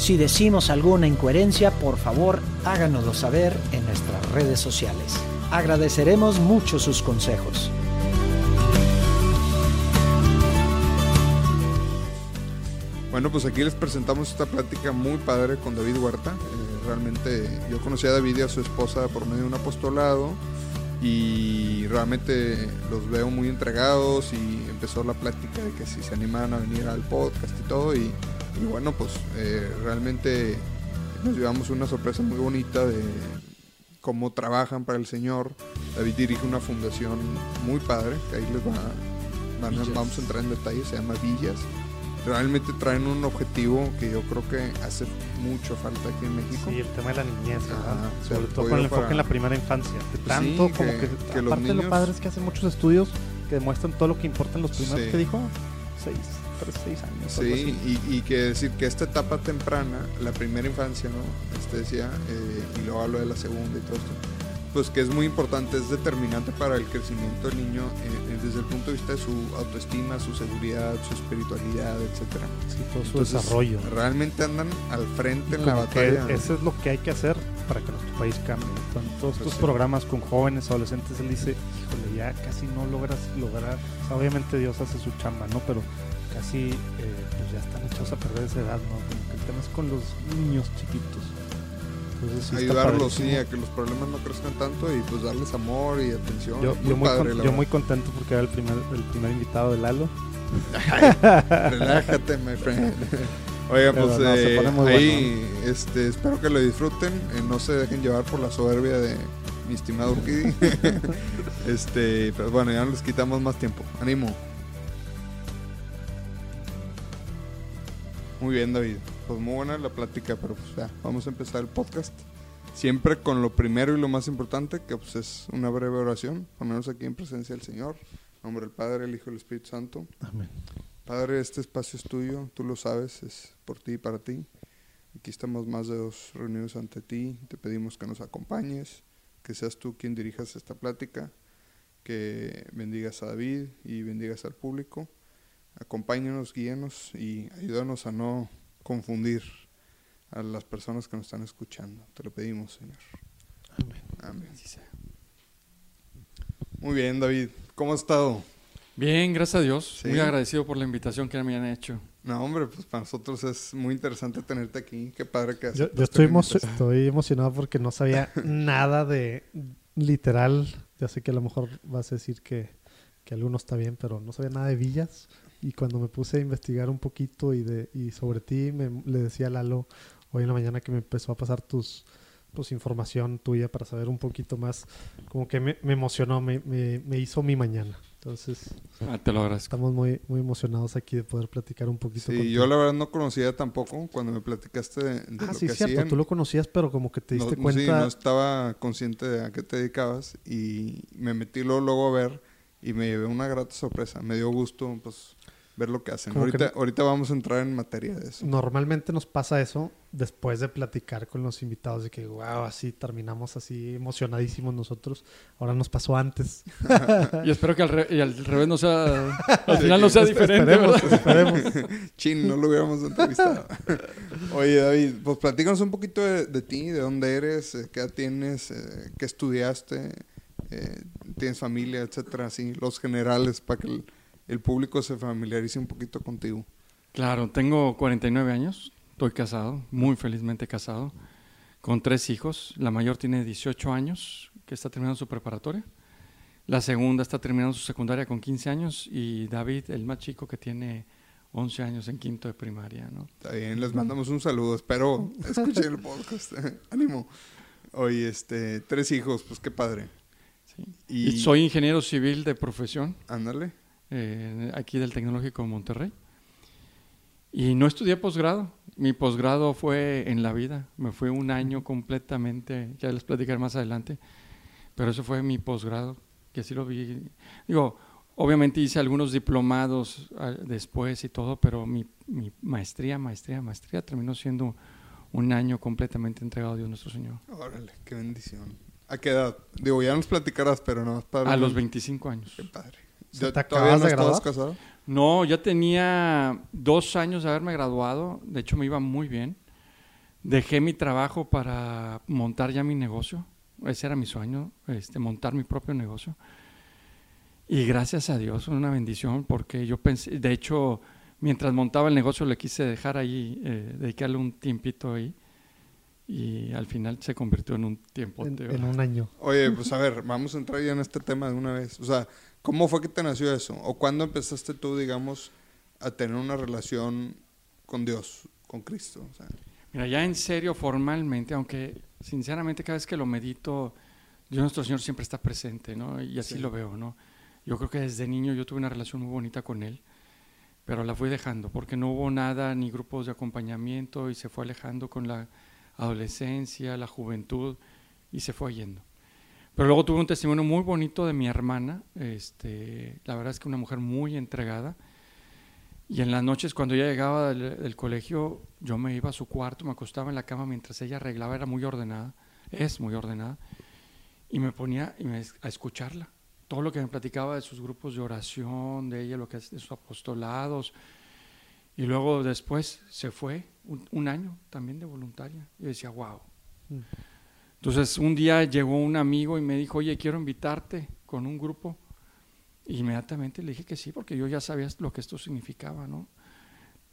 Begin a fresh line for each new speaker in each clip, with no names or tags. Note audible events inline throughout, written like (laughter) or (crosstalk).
Si decimos alguna incoherencia, por favor háganoslo saber en nuestras redes sociales. Agradeceremos mucho sus consejos.
Bueno, pues aquí les presentamos esta plática muy padre con David Huerta. Eh, realmente yo conocí a David y a su esposa por medio de un apostolado y realmente los veo muy entregados y empezó la plática de que si se animaban a venir al podcast y todo y y bueno, pues eh, realmente nos llevamos una sorpresa muy bonita de cómo trabajan para el Señor. David dirige una fundación muy padre, que ahí les va, vamos a entrar en detalles, se llama Villas. Realmente traen un objetivo que yo creo que hace mucho falta aquí en México.
Sí, el tema de la niñez, sobre todo con el enfoque en la primera infancia. tanto como que, que, aparte de lo padre es que hacen muchos estudios que demuestran todo lo que importa en los primeros que dijo, seis años.
Sí, y, que decir que esta etapa temprana, la primera infancia, ¿no? Este decía, eh, y luego hablo de la segunda y todo esto, pues que es muy importante, es determinante para el crecimiento del niño eh, eh, desde el punto de vista de su autoestima, su seguridad, su espiritualidad, etcétera.
Sí, todo su desarrollo.
Realmente andan al frente en la batalla.
Eso es lo que hay que hacer para que nuestro país cambie. Con todos pues estos programas con jóvenes, adolescentes, él dice, híjole, ya casi no logras lograr. obviamente Dios hace su chamba, ¿no? Pero casi eh, pues ya están hechos a perder esa edad, ¿no? Como que el tema es con los niños chiquitos.
Ayudarlos, sí, a que los problemas no crezcan tanto y pues darles amor y atención.
Yo, muy, yo muy, contento porque era el primer, el primer invitado de Lalo.
relájate, my friend. (laughs) Oiga, pues eh, ahí este, espero que lo disfruten. Eh, no se dejen llevar por la soberbia de mi estimado Kiddy. (laughs) (laughs) este, pero bueno, ya no les quitamos más tiempo. Ánimo. Muy bien, David. Pues muy buena la plática, pero pues ya, vamos a empezar el podcast. Siempre con lo primero y lo más importante, que pues es una breve oración, ponernos aquí en presencia del Señor. En nombre del Padre, el Hijo y el Espíritu Santo.
Amén.
Padre, este espacio es tuyo, tú lo sabes, es por ti y para ti. Aquí estamos más de dos reunidos ante ti. Te pedimos que nos acompañes, que seas tú quien dirijas esta plática, que bendigas a David y bendigas al público acompáñanos, guíenos y ayúdanos a no confundir a las personas que nos están escuchando. Te lo pedimos, Señor.
Amén.
Amén. Muy bien, David. ¿Cómo has estado?
Bien, gracias a Dios. Muy agradecido por la invitación que me han hecho.
No, hombre, pues para nosotros es muy interesante tenerte aquí. Qué padre que
Yo, yo estoy, estoy emocionado porque no sabía (laughs) nada de literal. Ya sé que a lo mejor vas a decir que, que alguno está bien, pero no sabía nada de villas. Y cuando me puse a investigar un poquito y, de, y sobre ti, me, le decía a Lalo hoy en la mañana que me empezó a pasar tus pues información tuya para saber un poquito más, como que me, me emocionó, me, me, hizo mi mañana. Entonces,
ah, te lo agradezco.
Estamos muy, muy emocionados aquí de poder platicar un poquito.
Sí, yo la verdad no conocía tampoco cuando me platicaste de, de
ah, sí, cierto, tú lo conocías, pero como que te diste cuenta. Sí,
no estaba consciente de a qué te dedicabas y me metí luego, luego a ver y me llevé una grata sorpresa. Me dio gusto, pues ver lo que hacen. Ahorita, ahorita vamos a entrar en materia de eso.
Normalmente nos pasa eso después de platicar con los invitados, de que, wow, así terminamos así emocionadísimos nosotros. Ahora nos pasó antes. (laughs)
y espero que al, revés no sea, al final no sea diferente.
Esperemos, (laughs)
Chin, no lo hubiéramos entrevistado. (laughs) Oye, David, pues platícanos un poquito de, ti, de dónde eres, eh, qué edad tienes, eh, qué estudiaste, eh, tienes familia, etcétera, así, los generales, para que el público se familiarice un poquito contigo.
Claro, tengo 49 años, estoy casado, muy felizmente casado, con tres hijos. La mayor tiene 18 años, que está terminando su preparatoria. La segunda está terminando su secundaria con 15 años y David, el más chico, que tiene 11 años en quinto de primaria, ¿no?
Está bien, les mandamos un saludo. Espero escuchen el podcast. (laughs) Ánimo. Oye, este, tres hijos, pues qué padre.
Sí.
Y,
Y soy ingeniero civil de profesión,
Ándale.
Eh, aquí del Tecnológico de Monterrey. Y no estudié posgrado. Mi posgrado fue en la vida. Me fue un año completamente, ya les platicaré más adelante. Pero eso fue mi posgrado, que así lo vi. Digo, obviamente hice algunos diplomados ah, después y todo, pero mi, mi maestría, maestría, maestría terminó siendo un año completamente entregado a Dios nuestro Señor.
Órale, qué bendición. ¿A qué edad? Digo, ya nos platicarás, pero no, para
A los 25 años.
Qué padre.
¿Se
¿Ya-
te
¿Todavía
acabas
no
de graduar?
casado?
No, ya tenía dos años de haberme graduado, de hecho me iba muy bien. Dejé mi trabajo para montar ya mi negocio, ese era mi sueño, este, montar mi propio negocio. Y gracias a Dios, una bendición, porque yo pensé, de hecho, mientras montaba el negocio le quise dejar ahí, eh, dedicarle un tiempito ahí, y al final se convirtió en un tiempo.
En, en un año.
Oye, pues a ver, vamos a entrar ya en este tema de una vez. O sea, ¿cómo fue que te nació eso? ¿O cuándo empezaste tú, digamos, a tener una relación con Dios, con Cristo? O sea,
Mira, ya en serio, formalmente, aunque sinceramente cada vez que lo medito, Dios nuestro Señor siempre está presente, ¿no? Y así
Sí.
lo veo, ¿no? Yo creo que desde niño yo tuve una relación muy bonita con Él, pero la fui dejando porque no hubo nada, ni grupos de acompañamiento, y se fue alejando con la adolescencia, la juventud, y se fue yendo. Pero luego tuve un testimonio muy bonito de mi hermana, este, la verdad es que una mujer muy entregada, y en las noches cuando ella llegaba del, colegio, yo me iba a su cuarto, me acostaba en la cama mientras ella arreglaba, era muy ordenada, es muy ordenada, y me ponía y a escucharla. Todo lo que me platicaba de sus grupos de oración, de ella, lo que es de sus apostolados. Y luego después se fue, un, año también de voluntaria. Yo decía, wow. Entonces un día llegó un amigo y me dijo, oye, quiero invitarte con un grupo. Y inmediatamente le dije que sí, porque yo ya sabía lo que esto significaba, ¿no?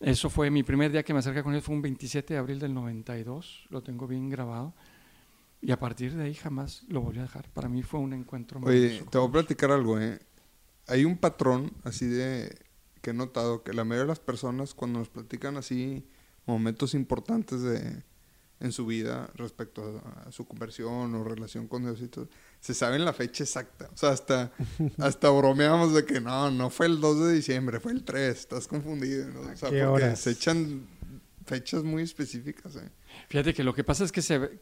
Eso fue mi primer día que me acerqué con él, fue un 27 de abril del 92, lo tengo bien grabado. Y a partir de ahí jamás lo volví a dejar. Para mí fue un encuentro
oye, te voy a platicar algo, ¿eh? Hay un patrón así de que he notado que la mayoría de las personas cuando nos platican así momentos importantes de en su vida respecto a, a su conversión o relación con Dios y todo, se saben la fecha exacta. O sea, hasta, (laughs) hasta bromeamos de que no, no fue el 2 de diciembre, fue el 3, estás confundido. ¿no? O sea,
qué
porque
horas?
se echan fechas muy específicas. ¿eh?
Fíjate que lo que pasa es que se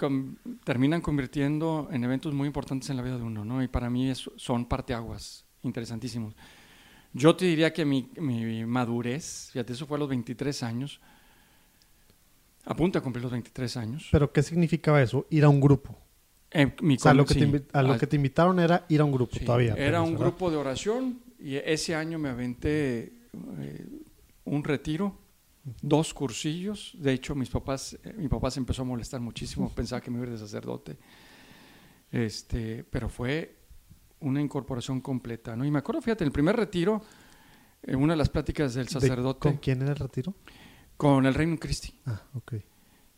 terminan convirtiendo en eventos muy importantes en la vida de uno, ¿no? Y para mí es- son parteaguas interesantísimos. Yo te diría que mi, mi madurez, fíjate, eso fue a los 23 años, a punto de cumplir los 23 años.
Pero ¿qué significaba eso? Ir a un grupo.
Eh, mi
O sea, lo que, te,
sí,
invi- a lo
ah,
que te invitaron era ir a un grupo
sí,
todavía.
Era un
¿verdad?
grupo de oración y ese año me aventé eh, un retiro, dos cursillos. De hecho, mis papás, eh, mi papá se empezó a molestar muchísimo, (laughs) pensaba que me iba a ir de sacerdote. Este, pero fue una incorporación completa, ¿no? Y me acuerdo, fíjate, en el primer retiro, en una de las pláticas del
¿De-
sacerdote
¿Con quién era el retiro?
Con el Reino Christi.
Ah, ok.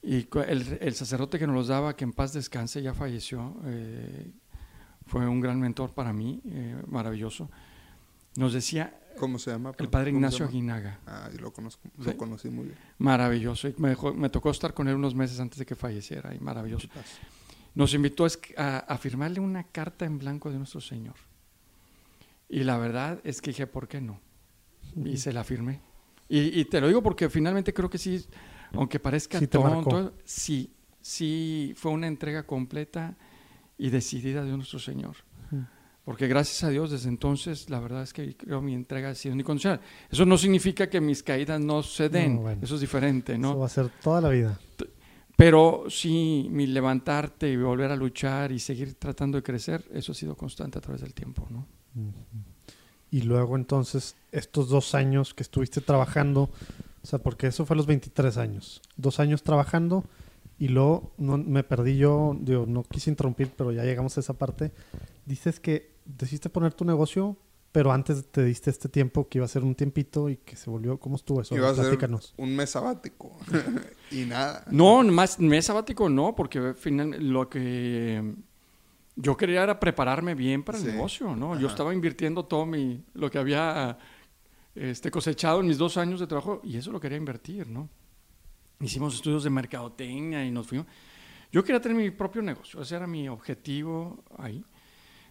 Y el, el sacerdote que nos los daba, que en paz descanse, ya falleció, eh, fue un gran mentor para mí, eh, maravilloso. Nos decía
¿Cómo se llama?
el padre
¿Cómo se
Ignacio? Aguinaga,
Ah, yo lo conozco,
Sí.
lo conocí muy bien.
maravilloso. Y me, dejó- me tocó estar con él unos meses antes de que falleciera, y maravilloso. Nos invitó a, esc- a, a firmarle una carta en blanco de nuestro Señor. Y la verdad es que dije, ¿por qué no? Y se la firmé. Y, y te lo digo porque finalmente creo que sí, aunque parezca
Sí
tonto, sí, sí fue una entrega completa y decidida de nuestro Señor.
Mm.
Porque gracias a Dios desde entonces la verdad es que creo mi entrega ha sido incondicional. Eso no significa que mis caídas no se den,
No, bueno.
eso es diferente, ¿no?
Eso va a ser toda la vida.
Pero sí, mi levantarte y volver a luchar y seguir tratando de crecer, eso ha sido constante a través del tiempo, ¿no?
Y luego entonces, estos dos años que estuviste trabajando, o sea, porque eso fue a los 23 años, dos años trabajando y luego no, me perdí yo, digo, no quise interrumpir, pero ya llegamos a esa parte. Dices que decidiste poner tu negocio, pero antes te diste este tiempo que iba a ser un tiempito y que se volvió, ¿cómo estuvo eso?
Iba a ser
Platícanos.
un mes sabático. (laughs) y nada.
No, más mes sabático no, porque finalmente lo que yo quería era prepararme bien para el
Sí.
negocio, ¿no? Yo estaba invirtiendo todo mi, lo que había este, cosechado en mis dos años de trabajo y eso lo quería invertir, ¿no? Hicimos estudios de mercadotecnia y nos fuimos. Yo quería tener mi propio negocio, ese era mi objetivo ahí.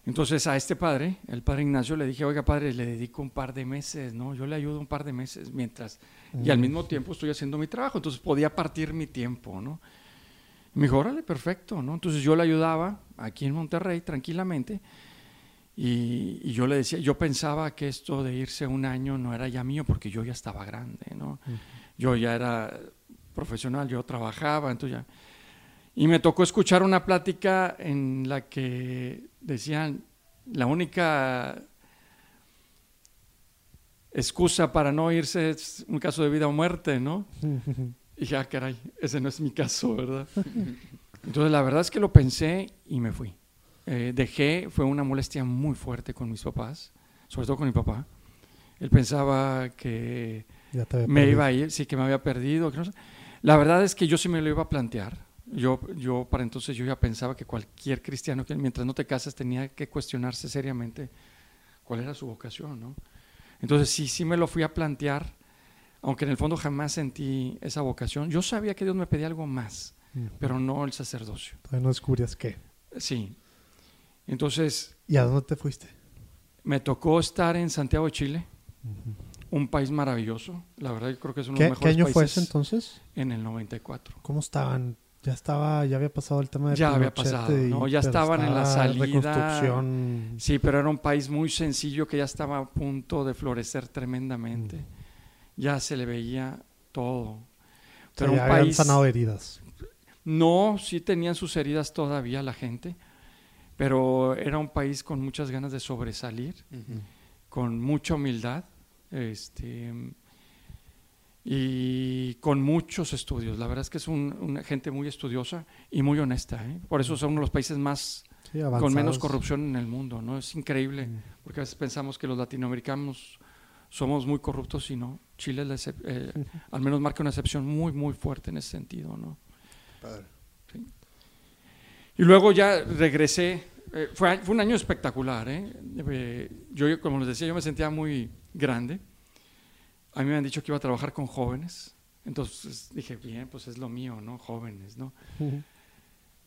Entonces a este padre, el padre Ignacio, le dije, oiga padre, le dedico un par de meses, ¿no? Yo le ayudo un par de meses mientras, y al mismo tiempo estoy haciendo mi trabajo, entonces podía partir mi tiempo, ¿no? Y me dijo, órale, perfecto, ¿no? Entonces yo le ayudaba aquí en Monterrey tranquilamente y, yo le decía, yo pensaba que esto de irse un año no era ya mío porque yo ya estaba grande, ¿no? Yo ya era profesional, yo trabajaba, entonces ya... Y me tocó escuchar una plática en la que decían, la única excusa para no irse es un caso de vida o muerte, ¿no? (laughs) Y dije, ah, caray, ese no es mi caso, ¿verdad? Entonces la verdad es que lo pensé y me fui. Eh, dejé, fue una molestia muy fuerte con mis papás, sobre todo con mi papá. Él pensaba que me iba a ir, sí, que me había perdido. La verdad es que yo sí me lo iba a plantear. Yo, yo para entonces yo ya pensaba que cualquier cristiano que mientras no te casas tenía que cuestionarse seriamente cuál era su vocación, ¿no? Entonces sí, sí me lo fui a plantear, aunque en el fondo jamás sentí esa vocación. Yo sabía que Dios me pedía algo más, pero no el sacerdocio.
Todavía no descubrías qué.
Sí. Entonces...
¿Y a dónde te fuiste?
Me tocó estar en Santiago de Chile, un país maravilloso. La verdad, yo creo que es uno de los mejores
¿Qué año fue ese entonces?
En el 94.
¿Cómo estaban ya estaba, ya había pasado el tema de
Ya había pasado, ¿no? Ya estaban en la salida. Sí, pero era un país muy sencillo que ya estaba a punto de florecer tremendamente. Ya se le veía todo.
Pero un habían sanado heridas.
No, sí tenían sus heridas todavía la gente, pero era un país con muchas ganas de sobresalir, con mucha humildad. Este, y con muchos estudios. La verdad es que es una gente muy estudiosa y muy honesta. ¿eh? Por eso son uno de los países más con menos corrupción en el mundo. ¿no? Es increíble, porque a veces pensamos que los latinoamericanos somos muy corruptos y no. Chile eh, al menos marca una excepción muy, muy fuerte en ese sentido. ¿no? Y luego ya regresé. Eh, fue, fue, un año espectacular. yo, como les decía, yo me sentía muy grande a mí me han dicho que iba a trabajar con jóvenes. Entonces dije, bien, pues es lo mío, ¿no? Jóvenes, ¿no?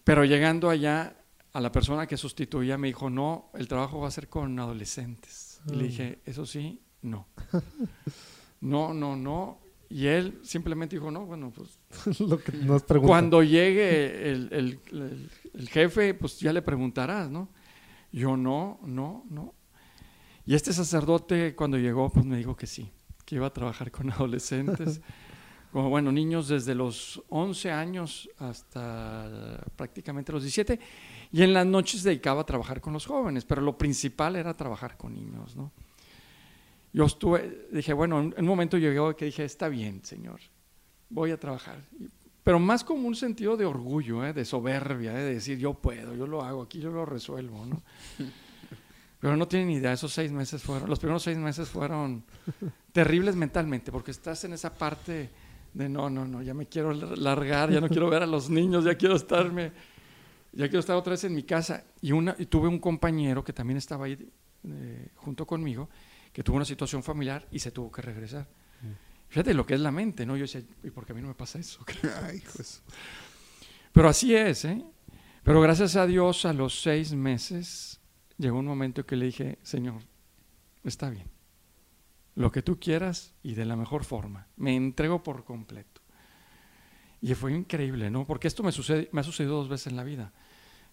Pero llegando allá, a la persona que sustituía me dijo, no, el trabajo va a ser con adolescentes. Y le dije, eso sí, no. (laughs) no, no, no. Y él simplemente dijo, no, bueno, pues... (laughs)
Lo que nos
cuando llegue el, el, jefe, pues ya le preguntarás, ¿no? Yo no, no, no. Y este sacerdote cuando llegó, pues me dijo que sí que iba a trabajar con (laughs) adolescentes, como bueno, niños desde los 11 años hasta prácticamente los 17, y en las noches dedicaba a trabajar con los jóvenes, pero lo principal era trabajar con niños, ¿no? Yo estuve, dije, bueno, en un momento llegó que dije, está bien, Señor, voy a trabajar. Pero más como un sentido de orgullo, ¿eh? de soberbia, ¿eh? de decir, yo puedo, yo lo hago, aquí yo lo resuelvo, ¿no? (laughs) Pero no tienen idea, esos seis meses fueron, los primeros seis meses fueron (laughs) terribles mentalmente, porque estás en esa parte de no, no, no, ya me quiero largar, ya no quiero ver a los niños, ya quiero estarme, ya quiero estar otra vez en mi casa. Y, una, y tuve un compañero que también estaba ahí eh, junto conmigo, que tuvo una situación familiar y se tuvo que regresar. Mm. Fíjate lo que es la mente, ¿no? Yo decía, ¿y por qué a mí no me pasa eso? (laughs) Ay, pues. Pero así es, ¿eh? Pero gracias a Dios, a los seis meses llegó un momento que le dije, Señor, está bien, lo que tú quieras y de la mejor forma, me entrego por completo. Y fue increíble, ¿no? Porque esto me, sucede, me ha sucedido dos veces en la vida.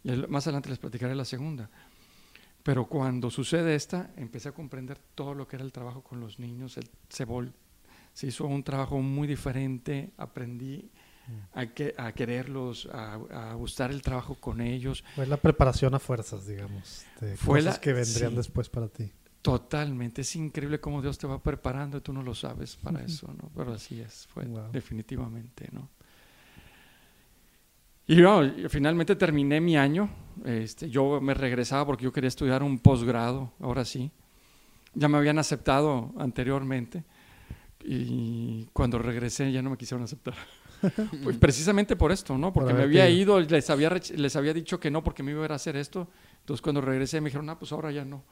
Y más adelante les platicaré la segunda. Pero cuando sucede esta, empecé a comprender todo lo que era el trabajo con los niños. El, se, se hizo un trabajo muy diferente, aprendí a, que, a quererlos, a, gustar el trabajo con ellos.
Fue la preparación a fuerzas, digamos, de Fue cosas que vendrían después para ti.
Totalmente, es increíble cómo Dios te va preparando y tú no lo sabes para eso, ¿no? Pero así es, fue definitivamente, ¿no? Y yo finalmente terminé mi año, este, yo me regresaba porque yo quería estudiar un posgrado, ahora sí. Ya me habían aceptado anteriormente y cuando regresé ya no me quisieron aceptar. (laughs) Pues precisamente por esto, ¿no? Porque me había ido, les había, les había dicho que no porque me iba a ir a hacer esto. Entonces cuando regresé me dijeron, ah, pues ahora ya no.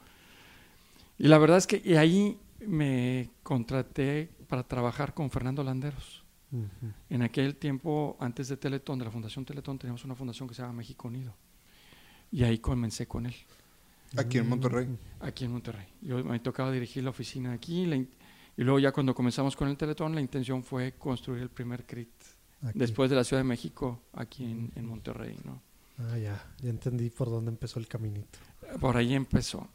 Y la verdad es que ahí me contraté para trabajar con Fernando Landeros.
Ujú.
En aquel tiempo, antes de Teletón, de la Fundación Teletón, teníamos una fundación que se llama México Unido. Y ahí comencé con él,
Aquí en Monterrey.
aquí en Monterrey. Yo me tocaba dirigir la oficina aquí. la in- y luego ya cuando comenzamos con el Teletón, la intención fue construir el primer CRIT.
Aquí.
Después de la Ciudad de México, aquí en, en Monterrey, ¿no?
Ah, ya. Ya entendí por dónde empezó el caminito.
Por ahí empezó.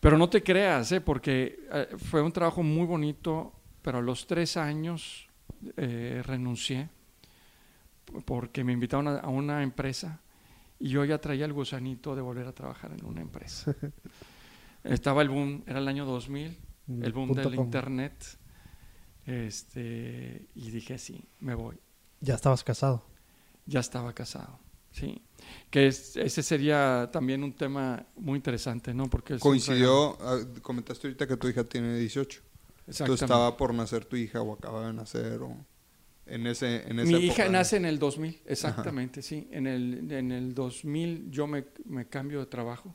Pero no te creas, ¿eh? porque eh, fue un trabajo muy bonito, pero a los tres años eh, renuncié porque me invitaron a, a una empresa y yo ya traía el gusanito de volver a trabajar en una empresa. (laughs) Estaba el boom, era el año 2000, el boom
Punto
del
com.
internet, este, y dije, sí, me voy.
Ya estabas casado.
Ya estaba casado, sí. Que es- ese sería también un tema muy interesante, ¿no? Porque
Coincidió, ah, comentaste ahorita que tu hija tiene 18. Tú estaba por nacer tu hija o acaba de nacer o en ese en esa
Mi hija
época.
nace en el 2000, exactamente, sí. En el, en el 2000 yo me, me cambio de trabajo.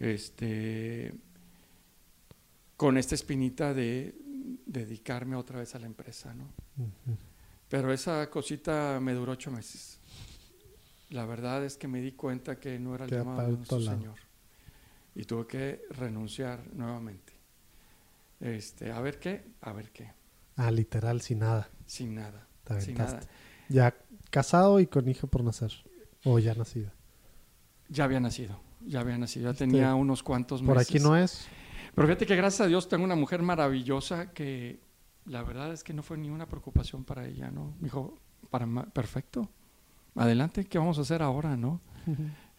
Este, con esta espinita de dedicarme otra vez a la empresa, ¿no?
Ujú.
Pero esa cosita me duró ocho meses. La verdad es que me di cuenta que no era el llamado de nuestro
lado.
Señor. Y tuve que renunciar nuevamente. Este, a ver qué, a ver qué,
Ah, literal, sin nada.
sin nada,
Te
sin nada.
Ya casado y con hija por nacer. O ya nacida.
Ya había nacido, ya había nacido, ya
Este,
tenía unos cuantos meses.
Por aquí no es.
Pero fíjate que gracias a Dios tengo una mujer maravillosa que la verdad es que no fue ni una preocupación para ella, ¿no? Me dijo, para perfecto, adelante, ¿qué vamos a hacer ahora, no?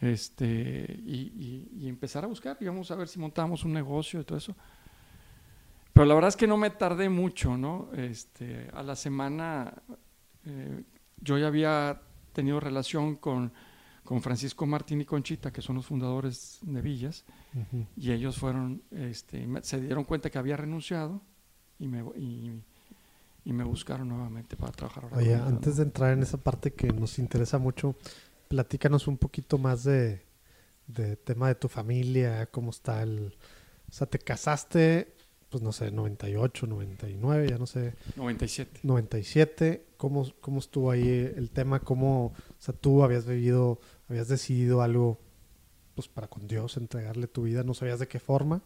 Este, y, y- y empezar a buscar, y vamos a ver si montamos un negocio y todo eso. Pero la verdad es que no me tardé mucho, ¿no? Este, a la semana eh, yo ya había tenido relación con, con Francisco Martín y Conchita, que son los fundadores de Villas, y ellos fueron, este, me- se dieron cuenta que había renunciado y me, y, y me buscaron nuevamente para trabajar ahora.
Oye, antes de entrar en esa parte que nos interesa mucho, platícanos un poquito más de, de tema de tu familia, cómo está el... O sea, te casaste, pues no sé, 98, 99, ya no sé,
97.
97, ¿cómo, cómo estuvo ahí el tema? ¿Cómo, o sea, tú habías vivido, habías decidido algo, pues para con Dios, entregarle tu vida, no sabías de qué forma,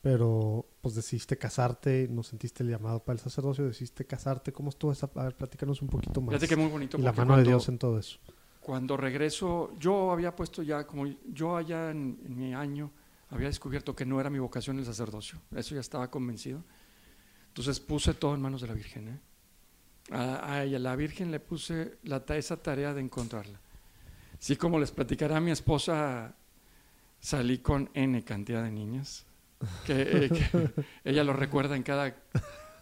pero pues decidiste casarte, no sentiste el llamado para el sacerdocio, decidiste casarte, ¿cómo estuvo esa? A ver, platícanos un poquito más.
Que muy bonito.
y la mano de
cuando-
Dios en todo eso.
Cuando regreso, yo había puesto ya, como yo allá en, en mi año, había descubierto que no era mi vocación el sacerdocio. Eso ya estaba convencido. Entonces puse todo en manos de la Virgen. ¿eh? A, a ella, la Virgen le puse la, esa tarea de encontrarla. Sí, como les platicará mi esposa, salí con N cantidad de niñas. Que, eh, que (laughs) ella lo recuerda en cada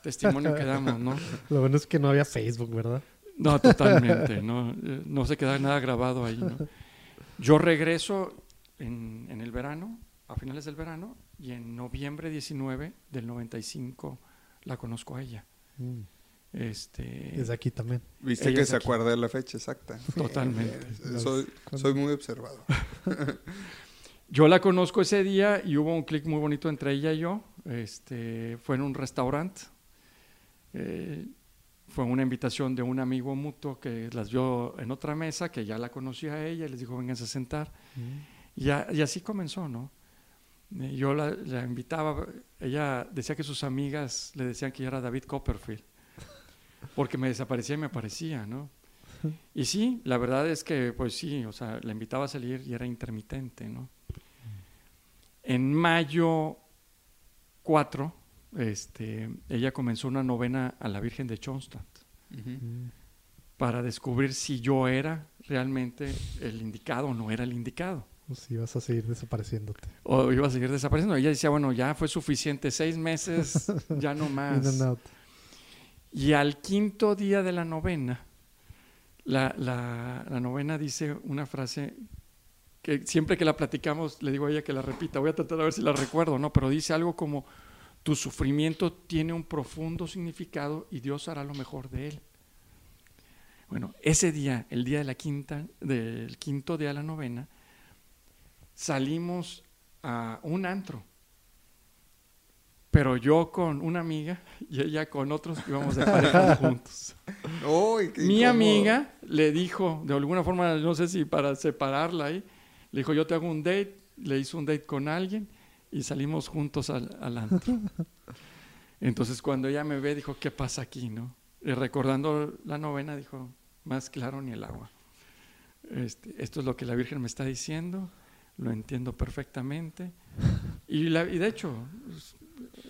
testimonio que damos, ¿no?
Lo bueno es que no había Facebook, ¿verdad?
No, totalmente, (laughs) no, eh, no se queda nada grabado ahí. ¿no? Yo regreso en, en el verano, a finales del verano, y en noviembre 19 del 95 la conozco a ella.
Mm,
Este,
Desde aquí también.
Viste
Ella
que se
aquí.
acuerda de la fecha exacta.
Totalmente.
Eh, soy, soy muy observado. (laughs)
Yo la conozco ese día y hubo un clic muy bonito entre ella y yo. Este, fue en un restaurante. Eh, fue una invitación de un amigo mutuo que las vio en otra mesa, que ya la conocía a ella, y les dijo, vénganse a sentar. Y, ya- y así comenzó, ¿no? Eh, Yo la, la invitaba, ella decía que sus amigas le decían que yo era David Copperfield, porque me desaparecía y me aparecía, ¿no? Y sí, la verdad es que, pues sí, o sea, la invitaba a salir y era intermitente, ¿no? En mayo 4, este, ella comenzó una novena a la Virgen de.
Mm,
para descubrir si yo era realmente el indicado o no era el indicado.
Sí, vas a seguir desapareciéndote.
O iba a seguir desapareciendo. Ella decía, bueno, ya fue suficiente, seis meses, (laughs) ya no más.
and out.
Y al quinto día de la novena, la, la- la novena dice una frase que siempre que la platicamos le digo a ella que la repita, voy a tratar de ver si la recuerdo, ¿no? Pero dice algo como, tu sufrimiento tiene un profundo significado y Dios hará lo mejor de él. Bueno, ese día, el día de la quinta, del quinto día de la novena, salimos a un antro pero yo con una amiga y ella con otros íbamos de pareja (laughs) juntos.
Uy, qué
Mi amiga le dijo, de alguna forma, no sé si para separarla ahí, le dijo, yo te hago un date, le hizo un date con alguien y salimos juntos al, al antro. (laughs) Entonces cuando ella me ve, dijo, ¿qué pasa aquí? no? Y recordando la novena, dijo, más claro ni el agua. Este, esto es lo que la Virgen me está diciendo, lo entiendo perfectamente. Y, la- y de hecho, es-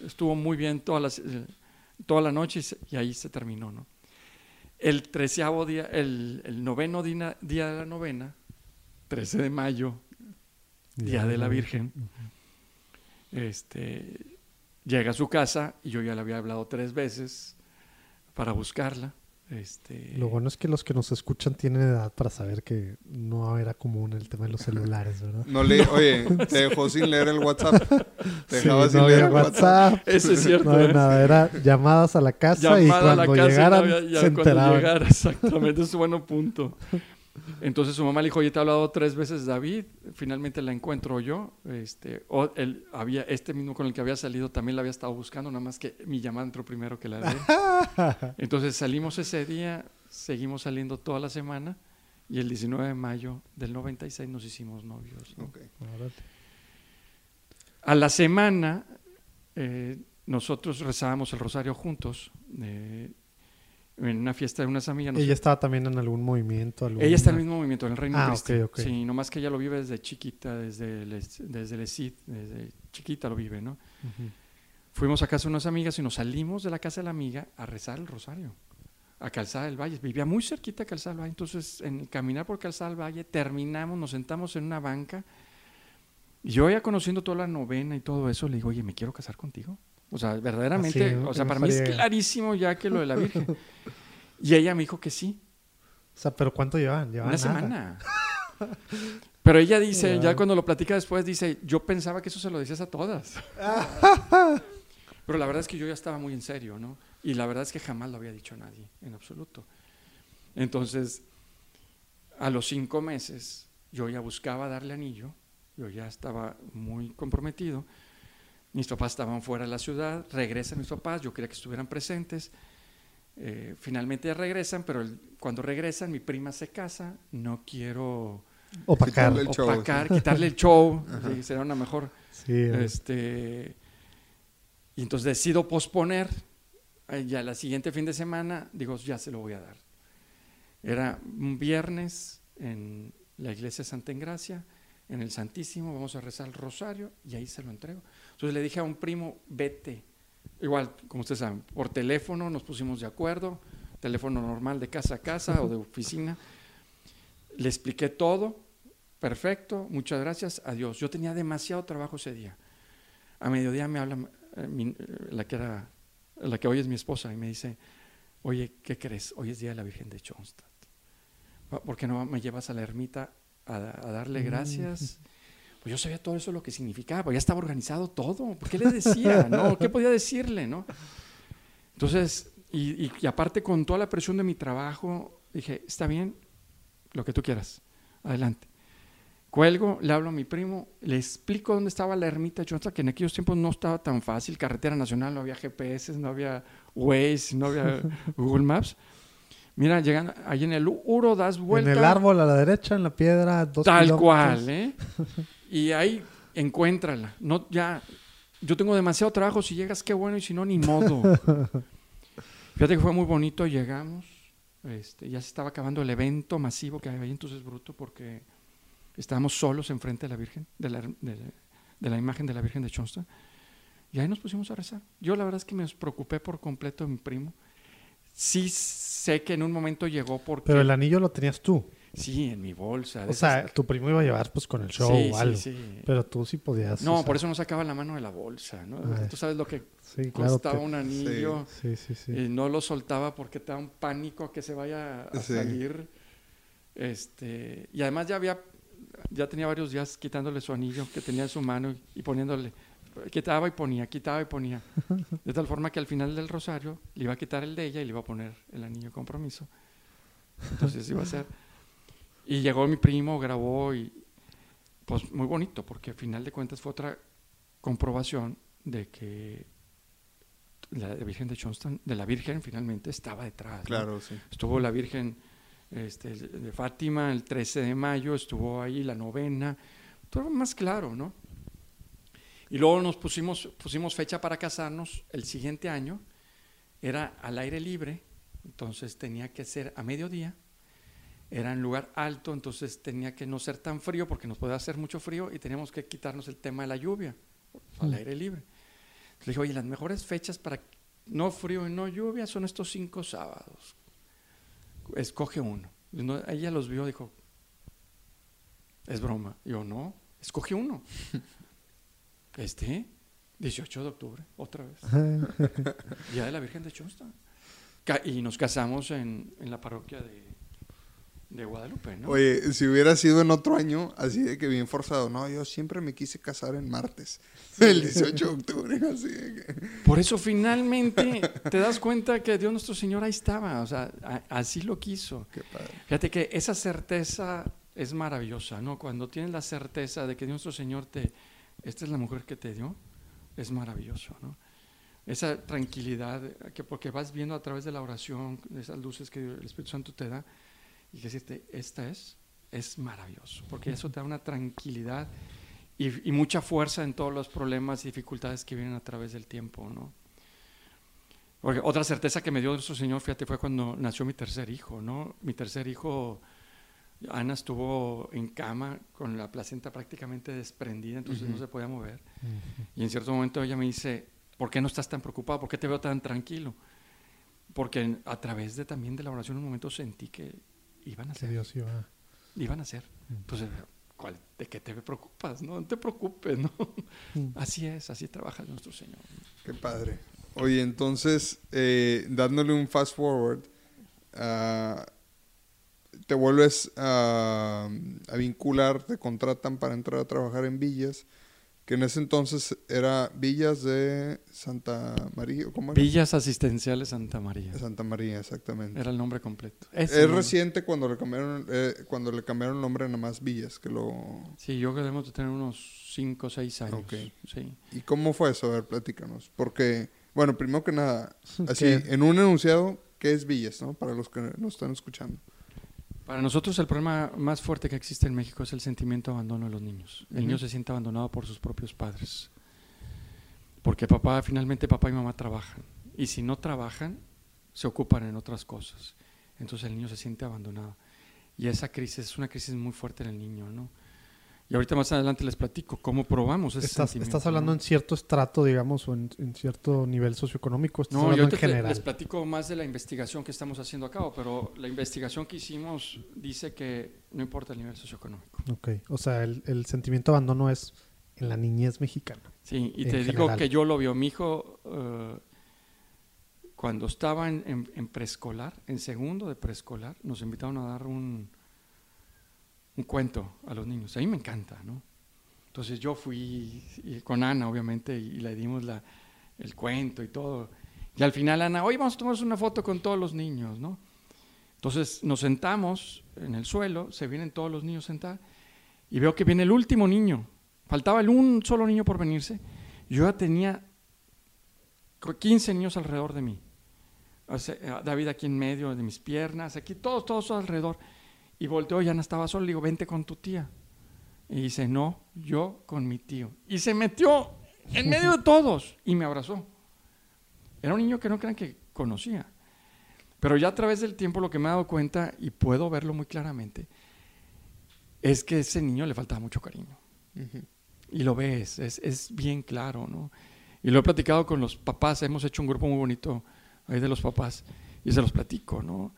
estuvo muy bien toda la, eh, toda la noche y, se- y ahí se terminó. ¿no? El treceavo día, el, el noveno dina- día de la novena, 13 de mayo, Día de la Virgen, este, llega a su casa y yo ya le había hablado tres veces para buscarla. Este,
Lo bueno es que los que nos escuchan tienen edad para saber que no era común el tema de los celulares, ¿verdad?
No le, (laughs) oye, te dejó sin leer el WhatsApp. (laughs) Te
Sí,
dejaba sin
no
leer
había
el WhatsApp.
WhatsApp,
Eso es cierto.
no había
¿eh?
nada, era llamadas a la casa y
Llamada a la
cuando
casa y
llegaran
no había- ya
se
cuando
enteraban.
llegara, (laughs) exactamente, es un buen punto. Entonces su mamá le dijo, oye, te he hablado tres veces David, finalmente la encuentro yo. Este, o él había, este mismo con el que había salido también la había estado buscando, nada más que mi llamada entró primero que la de él. (laughs) Entonces salimos ese día, seguimos saliendo toda la semana y el 19 de mayo del 96 nos hicimos novios. ¿no?
Ok.
Órale.
A la semana eh, nosotros rezábamos el rosario juntos eh, en una fiesta de unas amigas. nos-
Ella estaba también en algún movimiento.
Ella está en el mismo movimiento, en el Reino
Ah,
Cristo.
ok, ok.
Sí, nomás que ella lo vive desde chiquita, desde el, desde el ESID, desde chiquita lo vive, ¿no? Fuimos a casa de unas amigas y nos salimos de la casa de la amiga a rezar el rosario, a Calzada del Valle. Vivía muy cerquita de Calzada del Valle, entonces en caminar por Calzada del Valle terminamos, nos sentamos en una banca. Y yo ya conociendo toda la novena y todo eso, le digo, oye, ¿me quiero casar contigo? O sea, verdaderamente,
Así,
o sea, para mí es clarísimo ya que lo de la Virgen. (laughs) Y ella me dijo que sí.
O sea, ¿pero cuánto llevan? Llevan
Una
nada.
semana. (laughs) Pero ella dice, ya cuando lo platica después, dice, yo pensaba que eso se lo decías a todas. (laughs) Pero la verdad es que yo ya estaba muy en serio, ¿no? Y la verdad es que jamás lo había dicho a nadie, en absoluto. Entonces, a los cinco meses, yo ya buscaba darle anillo, yo ya estaba muy comprometido. Mis papás estaban fuera de la ciudad, regresan mis papás, yo quería que estuvieran presentes. Eh, finalmente ya regresan, pero el- cuando regresan, mi prima se casa, no quiero
Opacar.
Quitarle el show,
opacar,
sí.
quitarle el show, sí, será una mejor.
Sí, eh,
Este, y entonces decido posponer. eh, Ya la siguiente fin de semana, digo, ya se lo voy a dar. Era un viernes en la iglesia de Santa Engracia, en el Santísimo, vamos a rezar el rosario y ahí se lo entrego. Entonces le dije a un primo, vete. Igual, como ustedes saben, por teléfono nos pusimos de acuerdo, teléfono normal de casa a casa o de oficina. Le expliqué todo, perfecto, muchas gracias, adiós. Yo tenía demasiado trabajo ese día. A mediodía me habla eh, mi- eh, la que era, la que hoy es mi esposa y me dice, oye, ¿qué crees? Hoy es día de la Virgen de Schoenstatt. Va- ¿Por qué no me llevas a la ermita a, a darle
Mm. (laughs)
Pues yo sabía todo eso lo que significaba, pues ya estaba organizado todo. ¿Por qué le decía? ¿No? (laughs) ¿Qué podía decirle? ¿No? Entonces, y, y- y aparte con toda la presión de mi trabajo, dije, está bien, lo que tú quieras, adelante. Cuelgo, le hablo a mi primo, le explico dónde estaba la ermita de Schoenstatt, que en aquellos tiempos no estaba tan fácil, carretera nacional, no había GPS, no había Waze, no había (laughs) Google Maps. Mira, llegan ahí en el Uro, das vuelta.
En el árbol a la derecha, en la piedra, dos
Tal
kilómetros.
cual, ¿eh? (laughs) Y ahí encuéntrala. No, ya, yo tengo demasiado trabajo. Si llegas, qué bueno, y si no, ni modo. (laughs) Fíjate que fue muy bonito. Llegamos, este, ya se estaba acabando el evento masivo que había ahí, entonces bruto, porque estábamos solos enfrente de la Virgen, de la, de, de la imagen de la Virgen de Schoenstatt. Y ahí nos pusimos a rezar. Yo la verdad es que me preocupé por completo de mi primo. Sí sé que en un momento llegó porque...
Pero el anillo lo tenías tú.
Sí, en mi bolsa.
O sea,
esas-
tu primo iba a llevar pues con el show
Sí,
o
sí,
algo.
sí.
Pero tú sí podías.
No,
o sea,
por eso no sacaba la mano de la bolsa, ¿no?
Ay.
Tú sabes lo que
Sí, claro.
costaba
te-
un anillo
Sí, sí, sí.
y no lo soltaba porque te da un pánico a que se vaya a
Sí.
salir. Este, y además ya había, ya tenía varios días quitándole su anillo que tenía en su mano y, y poniéndole, quitaba y ponía, quitaba y ponía. (laughs) De tal forma que al final del rosario le iba a quitar el de ella y le iba a poner el anillo de compromiso. Entonces iba a ser. Y llegó mi primo, grabó y pues muy bonito, porque al final de cuentas fue otra comprobación de que la Virgen de Johnston, de la Virgen finalmente estaba detrás. ¿no?
Claro, sí.
Estuvo la Virgen este, de Fátima el 13 de mayo, estuvo ahí la novena, todo más claro, ¿no? Y luego nos pusimos, pusimos fecha para casarnos el siguiente año, era al aire libre, entonces tenía que ser a mediodía, era en lugar alto, entonces tenía que no ser tan frío porque nos podía hacer mucho frío y teníamos que quitarnos el tema de la lluvia, al aire libre. Le dije, oye, las mejores fechas para no frío y no lluvia son estos cinco sábados. Escoge uno. No- ella los vio, dijo, es broma. Yo, no, escoge uno. (laughs) este, 18 de octubre, otra vez. (laughs) Día de la Virgen de. Ca- Y nos casamos en, en la parroquia de, de Guadalupe, ¿no?
Oye, si hubiera sido en otro año, así de que bien forzado, no, yo siempre me quise casar en martes, el 18 de octubre, (laughs) así de que...
Por eso finalmente te das cuenta que Dios nuestro Señor ahí estaba, o sea, a- así lo quiso.
Qué padre.
Fíjate que esa certeza es maravillosa, ¿no? Cuando tienes la certeza de que Dios nuestro Señor te, esta es la mujer que te dio, es maravilloso, ¿no? Esa tranquilidad, que porque vas viendo a través de la oración, esas luces que el Espíritu Santo te da, y que decirte, esta es, es maravilloso, porque eso te da una tranquilidad y, y mucha fuerza en todos los problemas y dificultades que vienen a través del tiempo, ¿no? Porque otra certeza que me dio nuestro Señor, fíjate, fue cuando nació mi tercer hijo, ¿no? Mi tercer hijo, Ana estuvo en cama con la placenta prácticamente desprendida, entonces no
Ujú.
se podía mover. Y en cierto momento ella me dice, ¿por qué no estás tan preocupado? ¿Por qué te veo tan tranquilo? Porque a través de también de la oración en un momento sentí que iban a
Que
ser,
Dios iba.
iban a ser.
Mm.
Entonces, ¿cuál, ¿de qué te preocupas? No, no te preocupes, ¿no?
Mm.
Así es, así trabaja nuestro Señor.
Qué padre. Oye, entonces, eh, dándole un fast forward, ah, te vuelves a, a vincular, te contratan para entrar a trabajar en Villas, que en ese entonces era Villas de Santa María, ¿cómo era?
Villas Asistenciales Santa María.
Santa María, exactamente.
Era el nombre completo.
Es
nombre.
reciente cuando le cambiaron eh, cuando le cambiaron el nombre nada más Villas, que lo
Sí, yo creo que debemos de tener unos 5 o 6 años. Sí.
¿Y cómo fue eso? A ver, platícanos. Porque, bueno, primero que nada, (laughs) así, en un enunciado, ¿qué es Villas, no? Para los que nos están escuchando.
Para nosotros el problema más fuerte que existe en México es el sentimiento de abandono de los niños. El niño se siente abandonado por sus propios padres. Porque papá, finalmente papá y mamá trabajan. Y si no trabajan, se ocupan en otras cosas. Entonces el niño se siente abandonado. Y esa crisis es una crisis muy fuerte en el niño, ¿no? Y ahorita más adelante les platico cómo probamos ese
Estás,
sentimiento,
estás hablando
¿no?
en cierto estrato, digamos, o en, en cierto nivel socioeconómico. Estás
No, yo
en general.
les platico más de la investigación que estamos haciendo a cabo, pero la investigación que hicimos dice que no importa el nivel socioeconómico.
Ok, o sea, el, el sentimiento de abandono es en la niñez mexicana.
Sí, y te digo
general.
que yo lo vio. Mi hijo, eh, cuando estaba en, en- en preescolar, en segundo de preescolar, nos invitaron a dar un, un cuento a los niños. A mí me encanta, ¿no? Entonces yo fui con Ana, obviamente, y, le dimos la, el cuento y todo. Y al final Ana, hoy vamos a tomar una foto con todos los niños, ¿no? Entonces nos sentamos en el suelo, se vienen todos los niños sentar, y veo que viene el último niño. Faltaba el un solo niño por venirse. Yo ya tenía co- 15 niños alrededor de mí. O sea, eh, David aquí en medio de mis piernas, aquí todos, todos alrededor. Y volteó, ya no estaba solo, le digo, vente con tu tía. Y dice, no, yo con mi tío. Y se metió en medio de (laughs) todos y me abrazó. Era un niño que no crean que conocía. Pero ya a través del tiempo lo que me he dado cuenta, y puedo verlo muy claramente, es que a ese niño le faltaba mucho cariño. Y lo ves, es, es bien claro, ¿no? Y lo he platicado con los papás, hemos hecho un grupo muy bonito ahí de los papás, y se los platico, ¿no?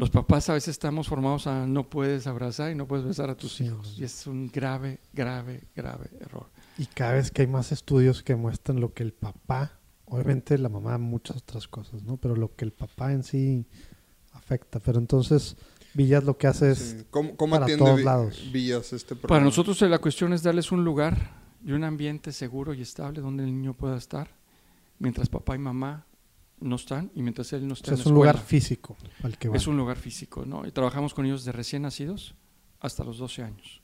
Los papás a veces estamos formados a no puedes abrazar y no puedes besar a tus
Sí,
hijos. Y es un grave, grave, grave error.
Y cada vez que hay más estudios que muestran lo que el papá, obviamente la mamá muchas otras cosas, ¿no? Pero lo que el papá en sí afecta. Pero entonces Villas lo que hace es
Sí. ¿Cómo, cómo
para
atiende
todos lados.
Villas este problema?
Para nosotros eh, la cuestión es darles un lugar y un ambiente seguro y estable donde el niño pueda estar mientras papá y mamá no están y mientras él no
o
está
sea,
en
es un lugar físico al que va.
Es un lugar físico, ¿no? Y trabajamos con ellos de recién nacidos hasta los 12 años.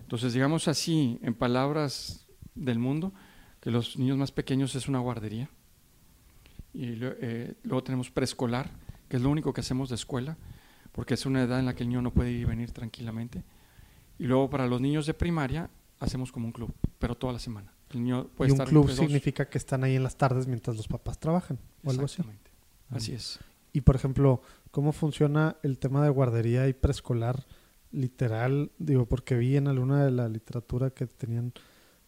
Entonces, digamos así, en palabras del mundo, que los niños más pequeños es una guardería y eh, luego tenemos preescolar, que es lo único que hacemos de escuela, porque es una edad en la que el niño no puede ir y venir tranquilamente. Y luego para los niños de primaria hacemos como un club, pero toda la semana. El niño puede
y un
estar
club significa que están ahí en las tardes mientras los papás trabajan o algo así.
Exactamente. Así es.
Y por ejemplo, ¿cómo funciona el tema de guardería y preescolar literal? Digo, porque vi en alguna de la literatura que tenían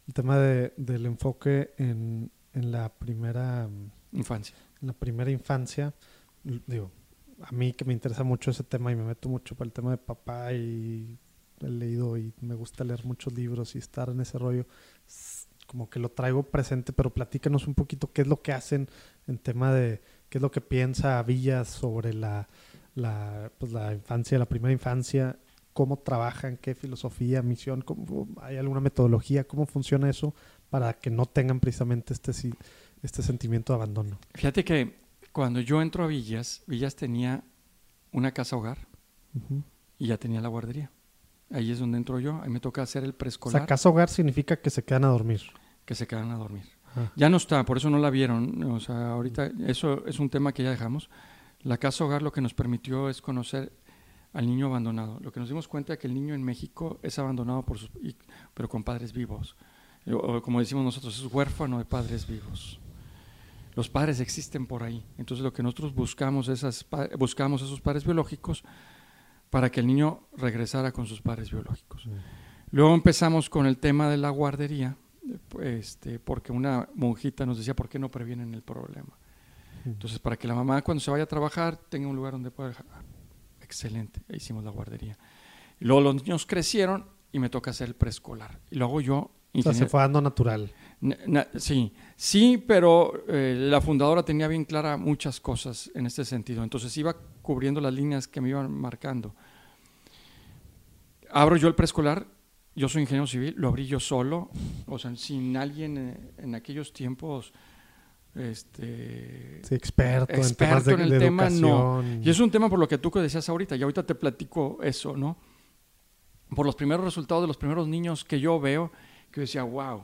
el tema de, del enfoque en, en la primera mm,
Infancia.
en la primera infancia. Digo, a mí que me interesa mucho ese tema y me meto mucho para el tema de papá y he leído y me gusta leer muchos libros y estar en ese rollo. Como que lo traigo presente, pero platícanos un poquito qué es lo que hacen en tema de qué es lo que piensa Villas sobre la, la, pues la infancia, la primera infancia, cómo trabajan, qué filosofía, misión, cómo, hay alguna metodología, cómo funciona eso para que no tengan precisamente este, este sentimiento de abandono.
Fíjate que cuando yo entro a Villas, Villas tenía una casa hogar y ya tenía la guardería. Ahí es donde entro yo. Ahí me toca hacer el
O
preescolar
sea, casa hogar significa que se quedan a dormir.
Que se quedan a dormir.
Ah.
Ya no está, por eso no la vieron. O sea, ahorita eso es un tema que ya dejamos. La casa hogar lo que nos permitió es conocer al niño abandonado. Lo que nos dimos cuenta es que el niño en México es abandonado por sus, y- pero con padres vivos. O, como decimos nosotros, es huérfano de padres vivos. Los padres existen por ahí. Entonces lo que nosotros buscamos, esas, buscamos esos padres biológicos para que el niño regresara con sus padres biológicos. Luego empezamos con el tema de la guardería, este, porque una monjita nos decía, ¿por qué no previenen el problema? Entonces, para que la mamá cuando se vaya a trabajar tenga un lugar donde pueda dejar. Ah, Excelente, hicimos la guardería. Y luego los niños crecieron y me toca hacer el preescolar. Y luego yo...
O sea, se
ingeniero-
fue dando natural.
Na- na- sí, sí, pero eh, la fundadora tenía bien clara muchas cosas en este sentido. Entonces iba cubriendo las líneas que me iban marcando. Abro yo el preescolar, yo soy ingeniero civil, lo abrí yo solo, o sea, sin alguien en aquellos tiempos, este,
Sí, experto, en temas
Experto en el
de
tema, no. y es un tema por lo que tú que decías ahorita, y ahorita te platico eso, ¿no? Por los primeros resultados de los primeros niños que yo veo, que yo decía, wow,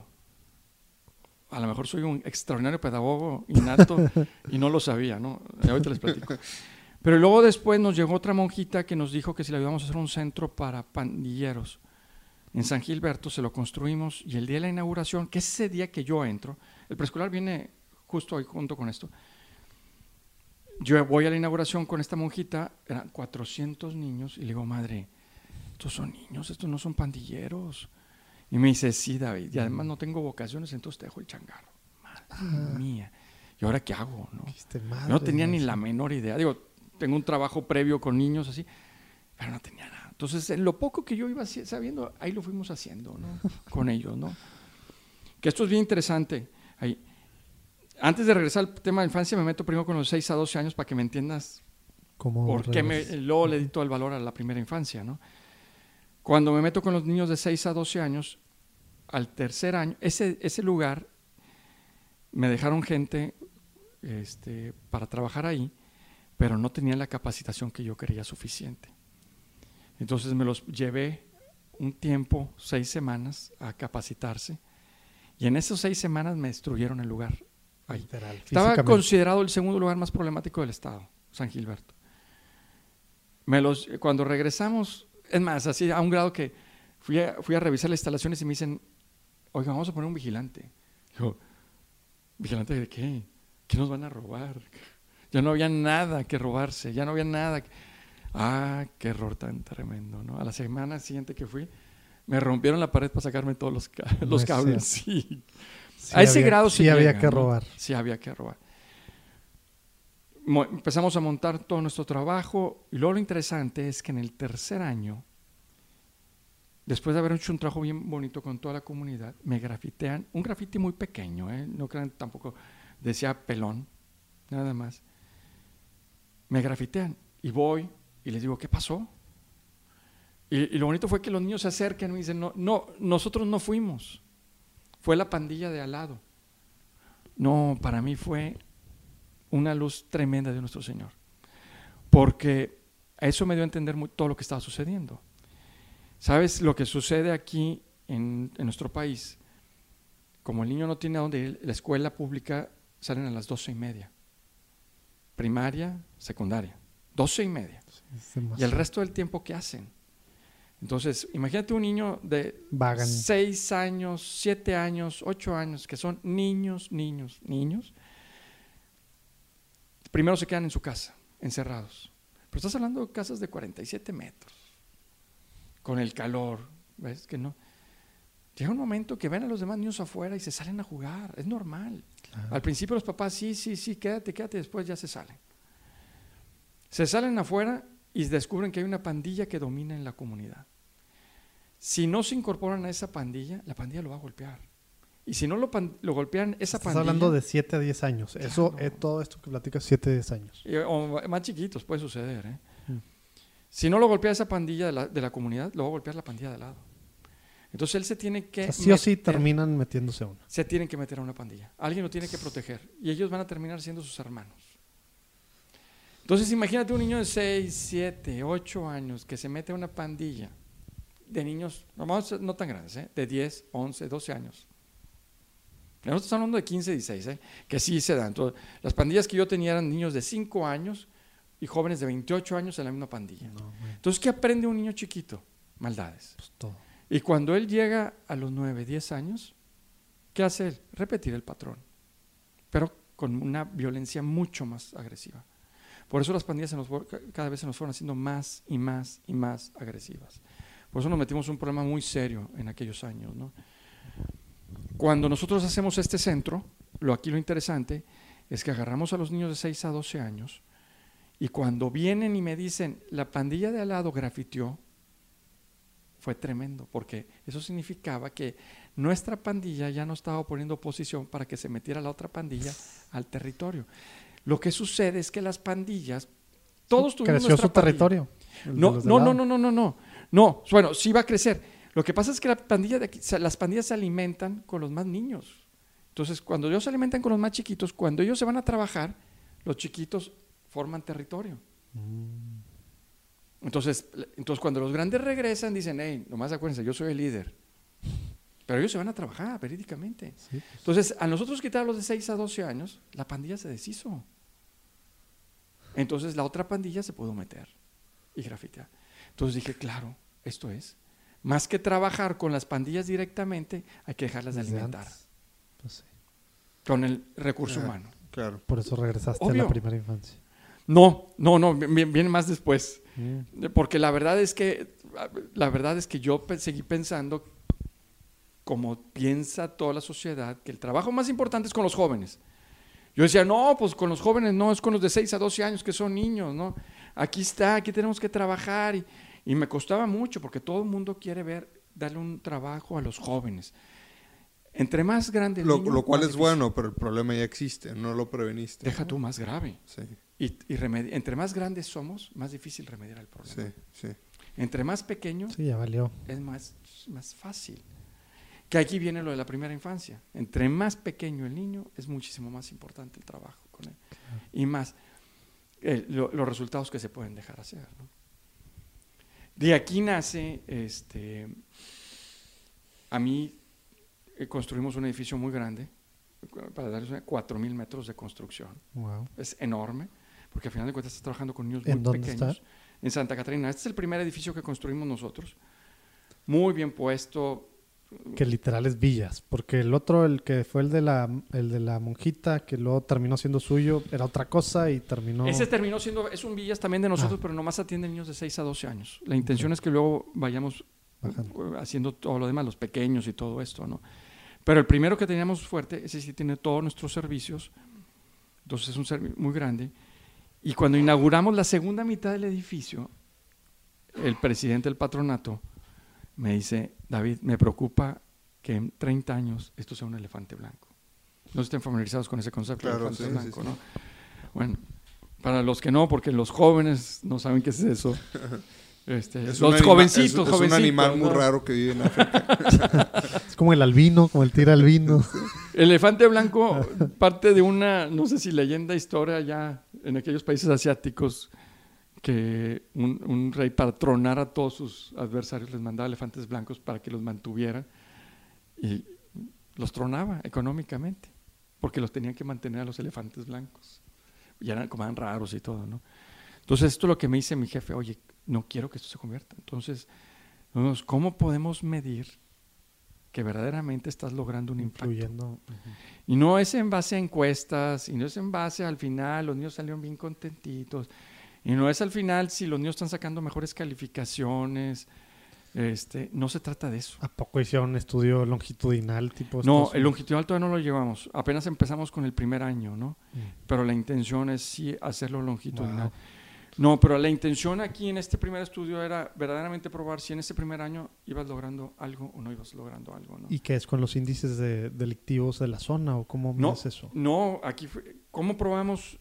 a lo mejor soy un extraordinario pedagogo innato y no lo sabía, ¿no? Y ahorita les platico. Pero luego después nos llegó otra monjita que nos dijo que si le ayudamos a hacer un centro para pandilleros en San Gilberto, se lo construimos y el día de la inauguración, que es ese día que yo entro, el preescolar viene justo ahí junto con esto. Yo voy a la inauguración con esta monjita, eran 400 niños, y le digo, madre, estos son niños, estos no son pandilleros. Y me dice, sí, David, y además no tengo vocaciones, entonces te dejo el changarro. Madre mía. ¿Y ahora qué hago? No, Yo no tenía ni la menor idea. Digo, tengo un trabajo previo con niños así, pero no tenía nada. Entonces, en lo poco que yo iba sabiendo, ahí lo fuimos haciendo, ¿no? Con ellos, ¿no? Que esto es bien interesante. Ahí. Antes de regresar al tema de infancia, me meto primero con los 6 a 12 años para que me entiendas
¿Cómo
por qué me, luego le di todo el valor a la primera infancia, ¿no? Cuando me meto con los niños de 6 a 12 años, al tercer año, ese, ese lugar me dejaron gente este, para trabajar ahí, pero no tenían la capacitación que yo quería suficiente. Entonces me los llevé un tiempo, seis semanas, a capacitarse, y en esas seis semanas me destruyeron el lugar ahí.
Literal,
Estaba considerado el segundo lugar más problemático del estado, San Gilberto. Me los, cuando regresamos, es más, así a un grado que fui a, fui a revisar las instalaciones y me dicen, oiga, vamos a poner un vigilante. Digo, ¿vigilante de qué? ¿Qué nos van a robar? Ya no había nada que robarse, ya no había nada. que- Ah, qué error tan tremendo, ¿no? A la semana siguiente que fui, me rompieron la pared para sacarme todos los, ca-
No
los
es
cables. Sí.
Sí
a ese
había-
grado
sí había que
¿no?
robar.
Sí, había que robar. Mo- empezamos a montar todo nuestro trabajo y luego lo interesante es que en el tercer año, después de haber hecho un trabajo bien bonito con toda la comunidad, me grafitean, un grafiti muy pequeño, ¿eh? no crean tampoco, decía pelón, nada más. Me grafitean y voy y les digo, ¿qué pasó? Y, lo bonito fue que los niños se acercan y dicen, no, no, nosotros no fuimos, fue la pandilla de al lado. No, para mí fue una luz tremenda de nuestro Señor. Porque eso me dio a entender todo lo que estaba sucediendo. ¿Sabes lo que sucede aquí en, en nuestro país? Como el niño no tiene a dónde ir, la escuela pública salen a las doce y media. primaria, secundaria. Doce y media. Y el resto del tiempo, ¿qué hacen? Entonces, imagínate un niño de
Vagan.
seis años, siete años, ocho años, que son niños, niños, niños. Primero se quedan en su casa, encerrados. Pero estás hablando de casas de 47 metros, con el calor, ¿ves que no? Llega un momento que ven a los demás niños afuera y se salen a jugar, es normal. Al principio los papás, sí, sí, sí, quédate, quédate, después ya se salen. Se salen afuera y descubren que hay una pandilla que domina en la comunidad. Si no se incorporan a esa pandilla, la pandilla lo va a golpear. Y si no lo, lo golpean, esa
Estás
pandilla...
hablando de 7 a 10 años. Eso,
Claro.
eh, todo esto que platicas, 7 a 10 años.
Y, o más chiquitos puede suceder. ¿eh?
Mm.
Si no lo golpea esa pandilla de la, de la comunidad, lo va a golpear la pandilla de al lado. Entonces él se tiene que...
O sea, sí o sí terminan metiéndose a una.
se tienen que meter a una pandilla. Alguien lo tiene que proteger. Y ellos van a terminar siendo sus hermanos. Entonces imagínate un niño de 6, 7, 8 años que se mete a una pandilla de niños, no, tan grandes, ¿eh? de 10, 11, 12 años. Nosotros estamos hablando de 15, 16, ¿eh? que sí se dan. Entonces, las pandillas que yo tenía eran niños de 5 años y jóvenes de 28 años en la misma pandilla.
No,
Entonces, ¿qué aprende un niño chiquito? Maldades.
pues todo.
Y cuando él llega a los 9, 10 años, ¿qué hace él? Repetir el patrón, pero con una violencia mucho más agresiva. Por eso las pandillas cada vez se nos fueron haciendo más y más y más agresivas. Por eso nos metimos un problema muy serio en aquellos años. Cuando nosotros hacemos este centro, lo aquí lo interesante es que agarramos a los niños de 6 a 12 años y cuando vienen y me dicen, la pandilla de al lado grafiteó, fue tremendo, porque eso significaba que nuestra pandilla ya no estaba poniendo oposición para que se metiera la otra pandilla al territorio. Lo que sucede es que las pandillas, todos tuvimos
Creció su
pandilla.
territorio.
No, no, no, no, no, no, no. No, bueno, sí va a crecer. Lo que pasa es que la pandilla de aquí- las pandillas se alimentan con los más niños. Entonces, cuando ellos se alimentan con los más chiquitos, cuando ellos se van a trabajar, los chiquitos forman territorio.
Mm.
Entonces, entonces cuando los grandes regresan, dicen, hey, nomás acuérdense, yo soy el líder. Pero ellos se van a trabajar verídicamente.
Sí, pues,
Entonces, a nosotros quitarlos de 6 a 12 años, la pandilla se deshizo. Entonces, la otra pandilla se pudo meter y grafitear. Entonces dije, claro, esto es. Más que trabajar con las pandillas directamente, hay que dejarlas de alimentar.
Pues sí.
con el recurso humano.
Claro.
Por eso regresaste a
Obvio.
la primera infancia.
No, no, no, vi- viene más después. Porque la verdad es que, la verdad es que yo pe- seguí pensando, como piensa toda la sociedad, que el trabajo más importante es con los jóvenes. Yo decía, no, pues con los jóvenes no, es con los de 6 a 12 años que son niños, ¿no? Aquí está, aquí tenemos que trabajar. Y, y me costaba mucho porque todo el mundo quiere ver, darle un trabajo a los jóvenes. Entre más grande el
Lo,
niño,
lo cual es
difícil.
bueno, pero el problema ya existe, no lo preveniste.
Deja tú más grave.
Sí,
Y, y remedi- entre más grandes somos, más difícil remediar el problema.
sí, sí.
Entre más pequeño,
Sí, ya valió.
es más, más fácil. Que aquí viene lo de la primera infancia. Entre más pequeño el niño, es muchísimo más importante el trabajo con él. Y más lo- los resultados que se pueden dejar hacer. ¿no? De aquí nace, este, a mí eh, construimos un edificio muy grande, para darles una, 4.000 metros de construcción.
Wow.
Es enorme, porque al final de cuentas estás trabajando con niños
¿En
muy
dónde
pequeños.
está?
En Santa Catarina. Este es el primer edificio que construimos nosotros. Muy bien puesto.
Que literal es villas. Porque el otro, el que fue el de la, el de la monjita, que luego terminó siendo suyo, era otra cosa y terminó.
Ese terminó siendo, es un villas también de nosotros,
Ah.
pero nomás atiende niños de 6 a 12 años. La intención es que luego vayamos
Bajando.
eh, haciendo todo lo demás, los pequeños y todo esto, ¿no? Pero el primero que teníamos fuerte, ese sí tiene todos nuestros servicios, entonces es un servicio muy grande. Y cuando inauguramos la segunda mitad del edificio, el presidente del patronato me dice, David, me preocupa que en 30 años esto sea un elefante blanco. No estén familiarizados con ese concepto de
Claro,
elefante
sí,
blanco,
sí.
¿no? Bueno, para los que no, porque los jóvenes no saben qué es eso. (laughs) Este,
Es
los
anima-
jovencitos,
es, es un animal muy
¿no?
raro que vive en África. (laughs)
Es como el albino, como el tira albino.
El elefante blanco parte de una, no sé si leyenda, historia ya en aquellos países asiáticos, que un, un rey para tronar a todos sus adversarios les mandaba elefantes blancos para que los mantuvieran y los tronaba económicamente, porque los tenían que mantener a los elefantes blancos. ya eran, como eran raros y todo, ¿no? Entonces, esto es lo que me dice mi jefe, oye, no quiero que esto se convierta. Entonces, ¿cómo podemos medir que verdaderamente estás logrando un impacto? Y no es en base a encuestas, y no es en base al final, los niños salieron bien contentitos, y no es al final si los niños están sacando mejores calificaciones, este, no se trata de eso.
¿A poco hicieron un estudio longitudinal tipo?
No, el longitudinal todavía no lo llevamos. Apenas empezamos con el primer año, ¿no? Mm. Pero la intención es sí hacerlo longitudinal. No, pero la intención aquí en este primer estudio era verdaderamente probar si en ese primer año ibas logrando algo o no ibas logrando algo. ¿no?
¿Y qué es con los índices de delictivos de la zona o cómo
no,
es eso?
No, aquí, fue, ¿cómo probamos?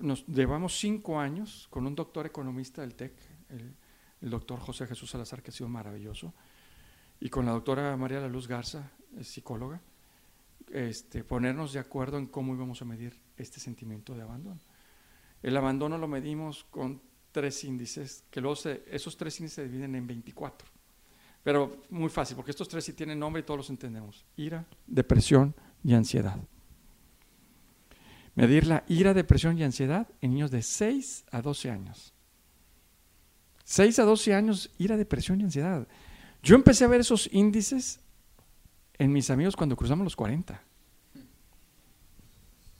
Nos llevamos cinco años con un doctor economista del TEC, el, doctor José Jesús Salazar, que ha sido maravilloso, y con la doctora María La Luz Garza, psicóloga, este, ponernos de acuerdo en cómo íbamos a medir este sentimiento de abandono. El abandono lo medimos con tres índices, que luego esos tres índices se dividen en 24. Pero muy fácil, porque estos tres sí tienen nombre y todos los entendemos. Ira, depresión y ansiedad. Medir la ira, depresión y ansiedad en niños de 6 a 12 años. 6 a 12 años, ira, depresión y ansiedad. Yo empecé a ver esos índices en mis amigos cuando cruzamos los 40.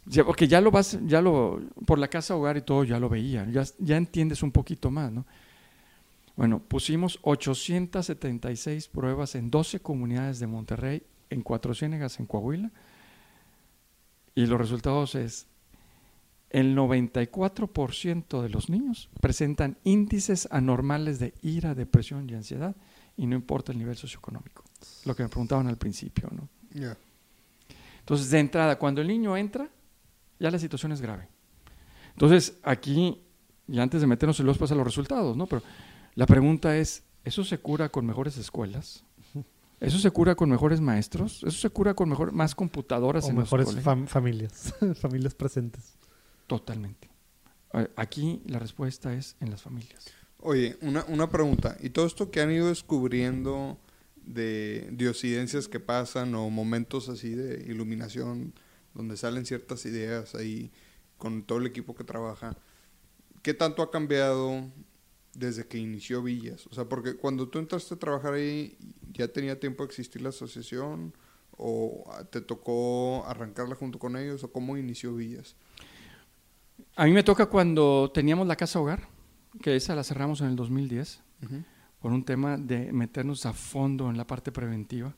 Ya, porque ya lo vas, ya lo, por la casa hogar y todo, ya lo veía, ya, ya entiendes un poquito más, ¿no? Bueno, pusimos 876 pruebas en 12 comunidades de Monterrey, en Cuatro Ciénegas, en Coahuila, y los resultados es, el 94% de los niños presentan índices anormales de ira, depresión y ansiedad, y no importa el nivel socioeconómico, lo que me preguntaban al principio, ¿no? Entonces, de entrada, cuando el niño entra, ya la situación es grave. Entonces, aquí, y antes de meternos en los pues a los resultados, ¿no? Pero la pregunta es, ¿eso se cura con mejores escuelas? ¿Eso se cura con mejores maestros? ¿Eso se cura con mejor, más computadoras
o mejores familias, (laughs) familias presentes?
Totalmente. Aquí la respuesta es en las familias.
Oye, una, una pregunta. ¿Y todo esto que han ido descubriendo de diosidencias que pasan o momentos así de iluminación donde salen ciertas ideas ahí con todo el equipo que trabaja. ¿Qué tanto ha cambiado desde que inició Villas? O sea, porque cuando tú entraste a trabajar ahí, ¿ya tenía tiempo de existir la asociación? ¿O te tocó arrancarla junto con ellos? ¿O cómo inició Villas?
A mí me toca cuando teníamos la casa hogar, que esa la cerramos en el 2010, por un tema de meternos a fondo en la parte preventiva.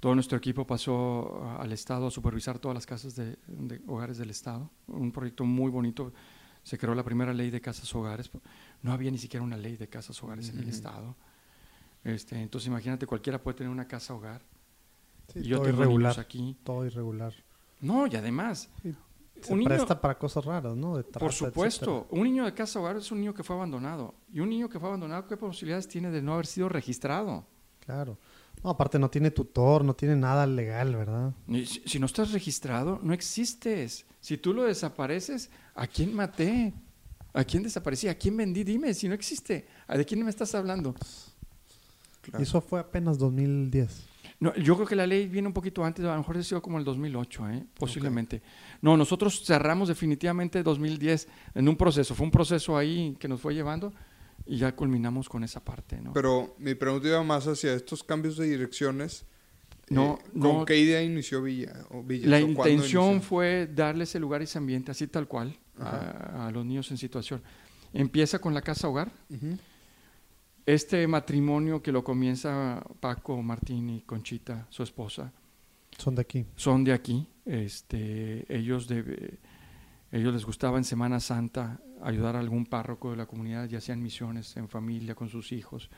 Todo nuestro equipo pasó al Estado a supervisar todas las casas de, hogares del Estado. Un proyecto muy bonito. Se creó la primera ley de casas hogares. No había ni siquiera una ley de casas hogares en el Estado. Este, entonces imagínate, cualquiera puede tener una casa hogar.
y yo todo irregular. Aquí. Todo irregular.
No, y además...
se presta para cosas raras, ¿no?
por supuesto. Un niño de casa hogar es un niño que fue abandonado. Y un niño que fue abandonado, ¿qué posibilidades tiene de no haber sido registrado?
Claro. No, aparte no tiene tutor, no tiene nada legal, ¿verdad?
Si, no estás registrado, no existes. Si tú lo desapareces, ¿a quién maté? ¿A quién desaparecí? ¿A quién vendí? Dime, si no existe. ¿De quién me estás hablando?
Eso fue apenas 2010.
No, yo creo que la ley viene un poquito antes, a lo mejor ha sido como el 2008, ¿eh? posiblemente. No, nosotros cerramos definitivamente 2010 en un proceso. Fue un proceso ahí que nos fue llevando y ya culminamos con esa parte, ¿no?
Pero mi pregunta iba más hacia estos cambios de direcciones.
No,
eh, ¿Con qué idea inició Villa?
la intención fue darle ese lugar y ese ambiente, así tal cual, a, los niños en situación. Empieza con la casa hogar. Este matrimonio que lo comienza Paco, Martín y Conchita, su esposa.
Son de aquí.
Son de aquí. Este, ellos de, ellos les gustaba en Semana Santa ayudar a algún párroco de la comunidad, ya sean misiones, en familia, con sus hijos,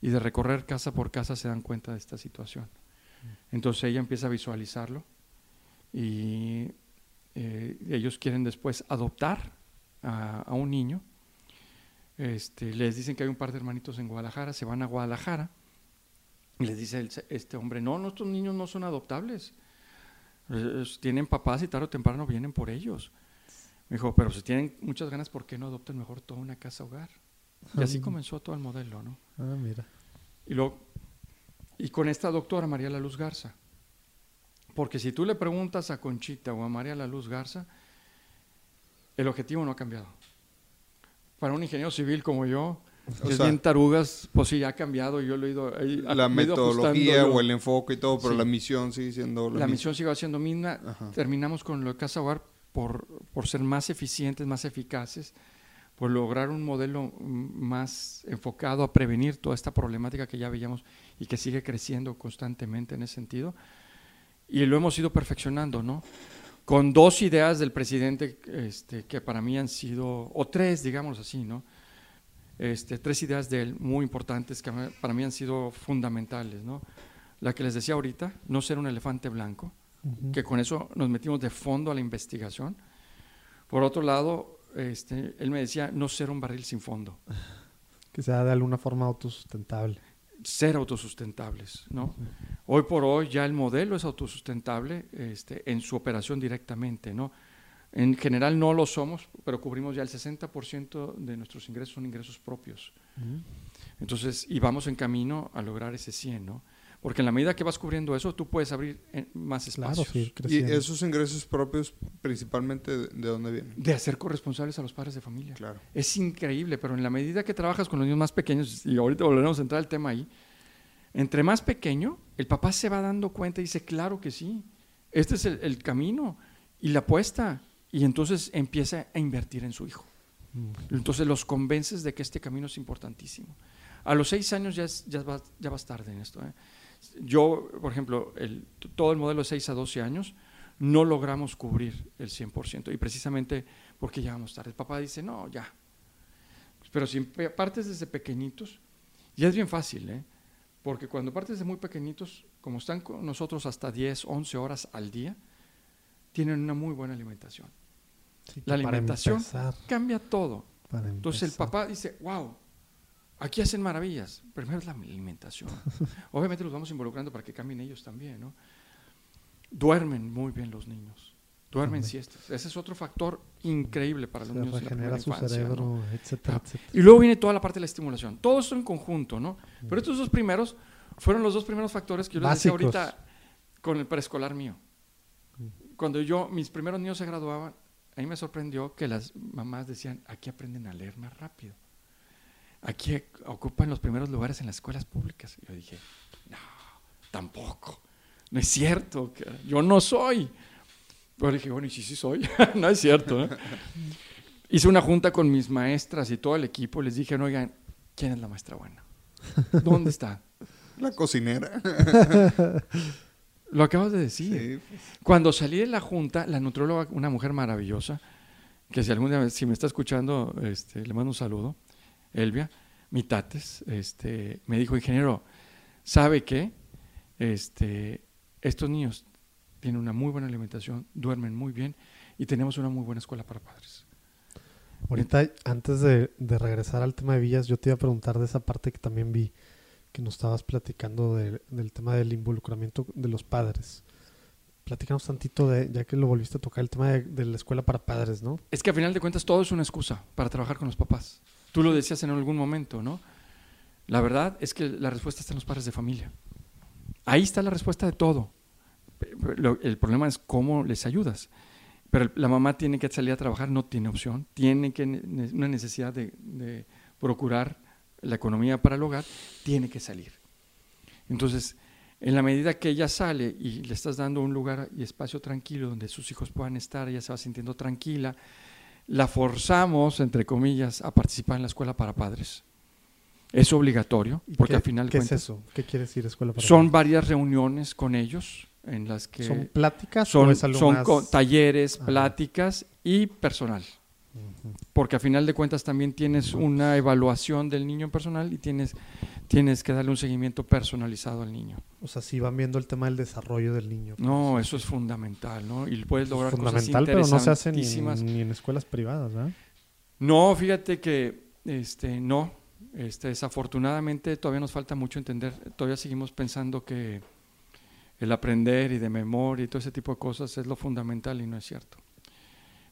y de recorrer casa por casa se dan cuenta de esta situación. Entonces ella empieza a visualizarlo y eh, ellos quieren después adoptar a, un niño. Este, les dicen que hay un par de hermanitos en Guadalajara, se van a Guadalajara y les dice este hombre, no, nuestros niños no son adoptables, tienen papás y tarde o temprano vienen por ellos. Me dijo, pero si tienen muchas ganas, ¿por qué no adoptan mejor toda una casa hogar? Y así comenzó todo el modelo, ¿no?
Ah, mira.
Y, luego, y con esta doctora, María La Luz Garza. Porque si tú le preguntas a Conchita o a María La Luz Garza, el objetivo no ha cambiado. Para un ingeniero civil como yo,
O
que es
sea-
bien tarugas, pues sí, ha cambiado. Yo lo he ido. he-
La
he
metodología o el enfoque y todo, pero
Sí.
la misión sigue siendo la,
La misión sigue siendo misma.
Ajá.
Terminamos con lo de Casa Hogar por, por ser más eficientes, más eficaces, por lograr un modelo más enfocado a prevenir toda esta problemática que ya veíamos y que sigue creciendo constantemente en ese sentido. Y lo hemos ido perfeccionando, ¿no? Con dos ideas del presidente este, que para mí han sido, o tres, digamos así, ¿no? Este, tres ideas de él muy importantes que para mí han sido fundamentales, ¿no? La que les decía ahorita, no ser un elefante blanco,
Ujú.
que con eso nos metimos de fondo a la investigación. Por otro lado, este, él me decía no ser un barril sin fondo, (laughs)
Que sea de alguna forma autosustentable.
Ser autosustentables. ¿no? Hoy por hoy ya el modelo es autosustentable este, en su operación directamente. ¿no? En general no lo somos, pero cubrimos ya el 60% de nuestros ingresos son ingresos propios. Entonces, y vamos en camino a lograr ese 100, ¿no? Porque en la medida que vas cubriendo eso, tú puedes abrir eh, más
Claro,
espacios.
sí,
Y esos ingresos propios, principalmente, ¿de, de dónde vienen?
De hacer corresponsables a los padres de familia.
Claro.
Es increíble, pero en la medida que trabajas con los niños más pequeños, y ahorita volveremos a entrar al tema ahí, entre más pequeño, el papá se va dando cuenta y dice, claro que sí, este es el, el camino y la apuesta, y entonces empieza a invertir en su hijo. Entonces los convences de que este camino es importantísimo. A los seis años ya, es- ya, vas, ya vas tarde en esto. ¿eh? Yo, por ejemplo, el- todo el modelo de 6 a 12 años, no logramos cubrir el 100%, y precisamente porque ya vamos tarde. El papá dice, no, ya. Pero si partes desde pequeñitos, ya es bien fácil, ¿eh? porque cuando partes de muy pequeñitos, como están con nosotros hasta 10, 11 horas al día, tienen una muy buena alimentación.
Sí,
La alimentación
empezar,
cambia todo. Entonces el papá dice, wow, aquí hacen maravillas. Primero es la alimentación. (laughs) Obviamente los vamos involucrando para que cambien ellos también, ¿no? Duermen muy bien los niños. Duermen siestas. Ese es otro factor increíble para los niños en la
su
infancia, ¿no?
cerebro, etcétera,
Ah,
etcétera.
Y luego viene toda la parte de la estimulación. Todo esto en conjunto, ¿no? Pero estos dos primeros fueron los dos primeros factores que yo les decía
Básicos.
ahorita con el preescolar mío. Cuando yo, mis primeros niños se graduaban, a mí me sorprendió que las mamás decían, aquí aprenden a leer más rápido. Aquí ocupan los primeros lugares en las escuelas públicas. Y yo dije, no, tampoco. No es cierto. Yo no soy. Pero dije, bueno, y sí, sí soy. (laughs) no es cierto. Hice una junta con mis maestras y todo el equipo. Les dije, no, oigan, ¿quién es la maestra buena? ¿Dónde está? (laughs)
La cocinera.
Lo acabas de decir.
Sí,
Cuando salí de la junta, la nutrióloga, una mujer maravillosa, que si algún día, si me está escuchando, este, le mando un saludo, Elvia, Mitates, este, me dijo, ingeniero, ¿sabe qué? Este, estos niños tienen una muy buena alimentación, duermen muy bien y tenemos una muy buena escuela para padres.
Ahorita, antes de, de regresar al tema de villas, yo te iba a preguntar de esa parte que también vi que nos estabas platicando de- del tema del involucramiento de los padres. Platícanos tantito de, ya que lo volviste a tocar, el tema de, de la escuela para padres, ¿no?
Es que a final de cuentas todo es una excusa para trabajar con los papás. Tú lo decías en algún momento, ¿no? La verdad es que la respuesta está en los padres de familia. Ahí está la respuesta de todo. El problema es cómo les ayudas. Pero la mamá tiene que salir a trabajar, no tiene opción, tiene que una necesidad de procurar la economía para el hogar, tiene que salir. Entonces, en la medida que ella sale y le estás dando un lugar y espacio tranquilo donde sus hijos puedan estar, ella se va sintiendo tranquila, la forzamos, entre comillas, a participar en la escuela para padres. Es obligatorio,
¿Y
porque
qué,
al final
¿Qué es
cuentas
eso? ¿Qué quiere decir escuela para
son
padres?
varias reuniones con ellos en las que
¿Son pláticas o
son,
es algo
son
más?
co- talleres,
Ajá.
pláticas y personal. Porque a final de cuentas también tienes una evaluación del niño en personal y tienes, tienes que darle un seguimiento personalizado al niño.
O sea, sí van viendo el tema del desarrollo del niño.
No, eso es fundamental, ¿no? Y puedes lograr
fundamental,
cosas
pero no se hace ni, ni en escuelas privadas, ¿verdad?
No, fíjate que este, no. Este, desafortunadamente todavía nos falta mucho entender. Todavía seguimos pensando que el aprender y de memoria y todo ese tipo de cosas es lo fundamental y no es cierto.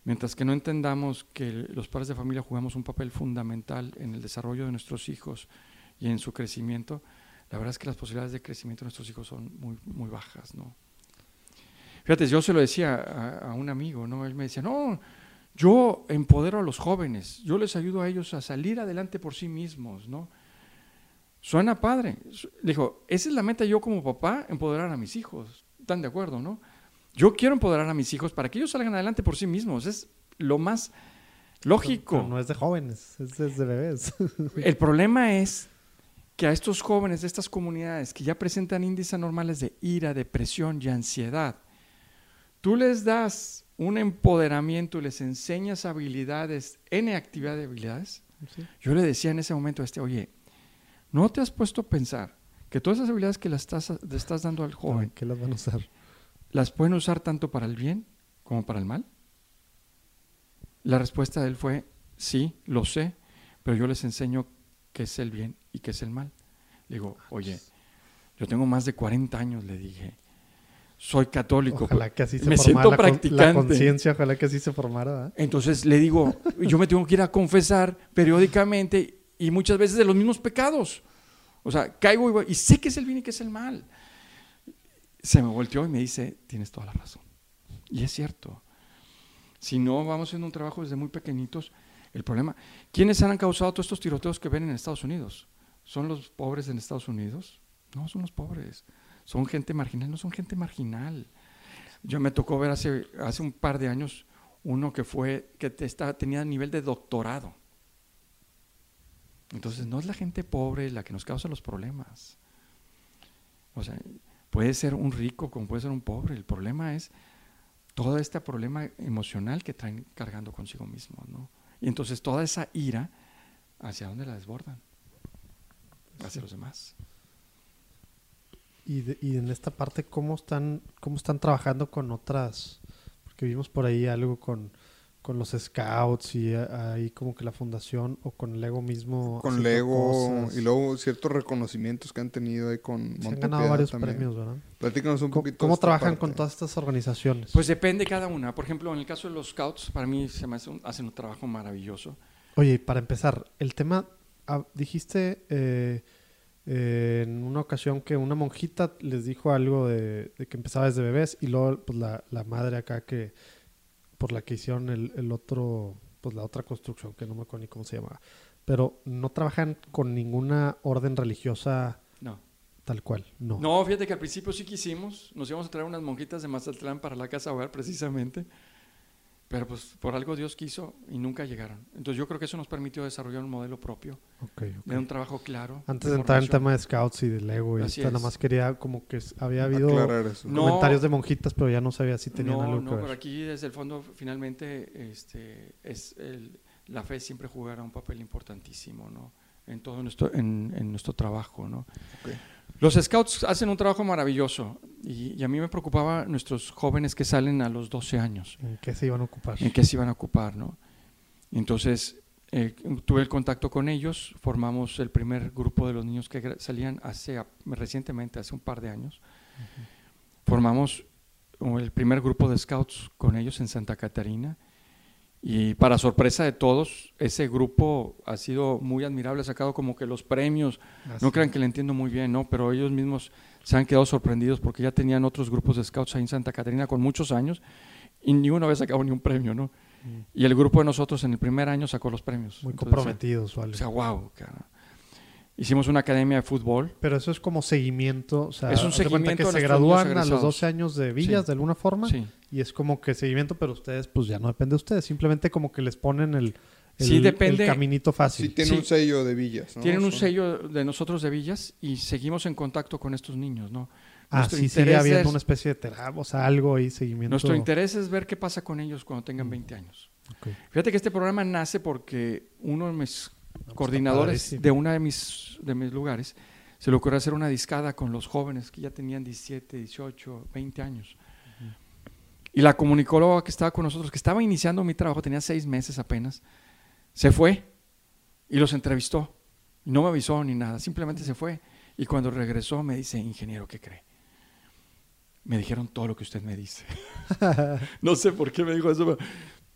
Mientras que no entendamos que los padres de familia jugamos un papel fundamental en el desarrollo de nuestros hijos y en su crecimiento, la verdad es que las posibilidades de crecimiento de nuestros hijos son muy, muy bajas, ¿no? Fíjate, yo se lo decía a, a un amigo, ¿no? Él me decía, no, Yo empodero a los jóvenes, yo les ayudo a ellos a salir adelante por sí mismos, ¿no? Suena padre. Dijo, esa es la meta yo como papá, empoderar a mis hijos. ¿Están de acuerdo, no? Yo quiero empoderar a mis hijos para que ellos salgan adelante por sí mismos. Es lo más lógico.
Pero no es de jóvenes, es de bebés.
El problema es que a estos jóvenes de estas comunidades que ya presentan índices anormales de ira, depresión y ansiedad, tú les das un empoderamiento y les enseñas habilidades, N actividad de habilidades. Yo le decía en ese momento a este, oye, ¿no te has puesto a pensar que todas esas habilidades que le estás, le estás dando al joven,
¿qué las van a usar?
¿Las pueden usar tanto para el bien como para el mal? La respuesta de él fue, sí, lo sé, pero yo les enseño qué es el bien y qué es el mal. Le digo, oye, yo tengo más de 40 años, le dije, soy católico.
Ojalá que así se
me siento
la,
practicante.
La conciencia, ojalá que así se formara.
Entonces le digo, yo me tengo que ir a confesar periódicamente y muchas veces de los mismos pecados. O sea, caigo y, y sé que es el bien y que es el mal. Se me volteó y me dice, tienes toda la razón. Y es cierto. Si no vamos haciendo un trabajo desde muy pequeñitos, el problema, ¿quiénes han causado todos estos tiroteos que ven en Estados Unidos? ¿Son los pobres en Estados Unidos? No, son los pobres. Son gente marginal, no son gente marginal. Yo me tocó ver hace, hace un par de años uno que fue, que estaba, tenía nivel de doctorado. Entonces no es la gente pobre la que nos causa los problemas. O sea, puede ser un rico como puede ser un pobre. El problema es todo este problema emocional que traen cargando consigo mismo, ¿no? Y entonces toda esa ira, ¿hacia dónde la desbordan? Hacia los demás.
Y, y, en esta parte, ¿cómo están, ¿cómo están trabajando con otras? Porque vimos por ahí algo con con los scouts y ahí como que la fundación o con Lego mismo.
Con Lego y luego ciertos reconocimientos que han tenido ahí con
Se han ganado varios premios, ¿verdad?
Platícanos un
¿Cómo,
poquito.
¿Cómo trabajan con todas estas organizaciones?
Pues depende cada una. Por ejemplo, en el caso de los scouts, para mí se me hace un, hacen un trabajo maravilloso.
Oye, para empezar, el tema, ah, dijiste eh, eh, en una ocasión que una monjita les dijo algo de, de que empezaba desde bebés y luego pues la, la madre acá que por la que hicieron el, el, otro, pues la otra construcción, que no me acuerdo ni cómo se llama. Pero no trabajan con ninguna orden religiosa
no.
tal cual, no.
No, fíjate que al principio sí quisimos, nos íbamos a traer unas monjitas de Mazatlán para la casa hogar precisamente, pero pues por algo Dios quiso y nunca llegaron. Entonces yo creo que eso nos permitió desarrollar un modelo propio,
okay, okay.
de un trabajo claro.
Antes de, de entrar en tema de scouts y de Lego, y nada más quería como que había habido comentarios
no,
de monjitas, pero ya no sabía si tenían
no,
algo
no,
que ver.
pero aquí desde el fondo finalmente este, es el, la fe siempre jugará un papel importantísimo, ¿no? En todo nuestro, en, en nuestro trabajo, ¿no?
Okay.
Los scouts hacen un trabajo maravilloso y, y, a mí me preocupaba nuestros jóvenes que salen a los 12 años.
¿En qué se iban a ocupar?
¿En qué se iban a ocupar, no? Entonces, eh, tuve el contacto con ellos, formamos el primer grupo de los niños que salían hace recientemente, hace un par de años. Uh -huh. Formamos el primer grupo de scouts con ellos en Santa Catarina y para sorpresa de todos, ese grupo ha sido muy admirable, ha sacado como que los premios,
Así.
no crean que le entiendo muy bien, ¿no? pero ellos mismos se han quedado sorprendidos porque ya tenían otros grupos de scouts ahí en Santa Catarina con muchos años y ni uno había sacado ni un premio, ¿no?
Mm.
Y el grupo de nosotros en el primer año sacó los premios.
Muy
Entonces,
comprometidos, vale.
O sea, wow, cara. Hicimos una academia de fútbol.
Pero eso es como seguimiento, o sea,
Es un seguimiento
que
a
se gradúan a los
egresados.
12 años de villas
Sí.
de alguna forma
Sí.
y es como que seguimiento, pero ustedes pues ya no depende de ustedes, simplemente como que les ponen el, el,
Sí, depende-
el caminito
Sí,
fácil.
tiene
Sí.
un sello de villas. ¿no?
Tienen un sello de nosotros de Villas y seguimos en contacto con estos niños, ¿no?
ah,
nuestro
sí, sigue
interés
habiendo
es-
una especie de terapia, o sea, algo ahí, seguimiento.
Nuestro interés es ver qué pasa con ellos cuando tengan 20 años.
Ok.
Fíjate que este programa nace porque uno de mis coordinadores de uno de mis, de mis lugares se le ocurrió hacer una discada con los jóvenes que ya tenían 17, 18, 20 años. Y la comunicóloga que estaba con nosotros, que estaba iniciando mi trabajo, tenía seis meses apenas, se fue y los entrevistó. No me avisó ni nada, simplemente se fue. Y cuando regresó me dice, ingeniero, ¿qué cree? Me dijeron todo lo que usted me dice. (laughs) no sé por qué me dijo eso, pero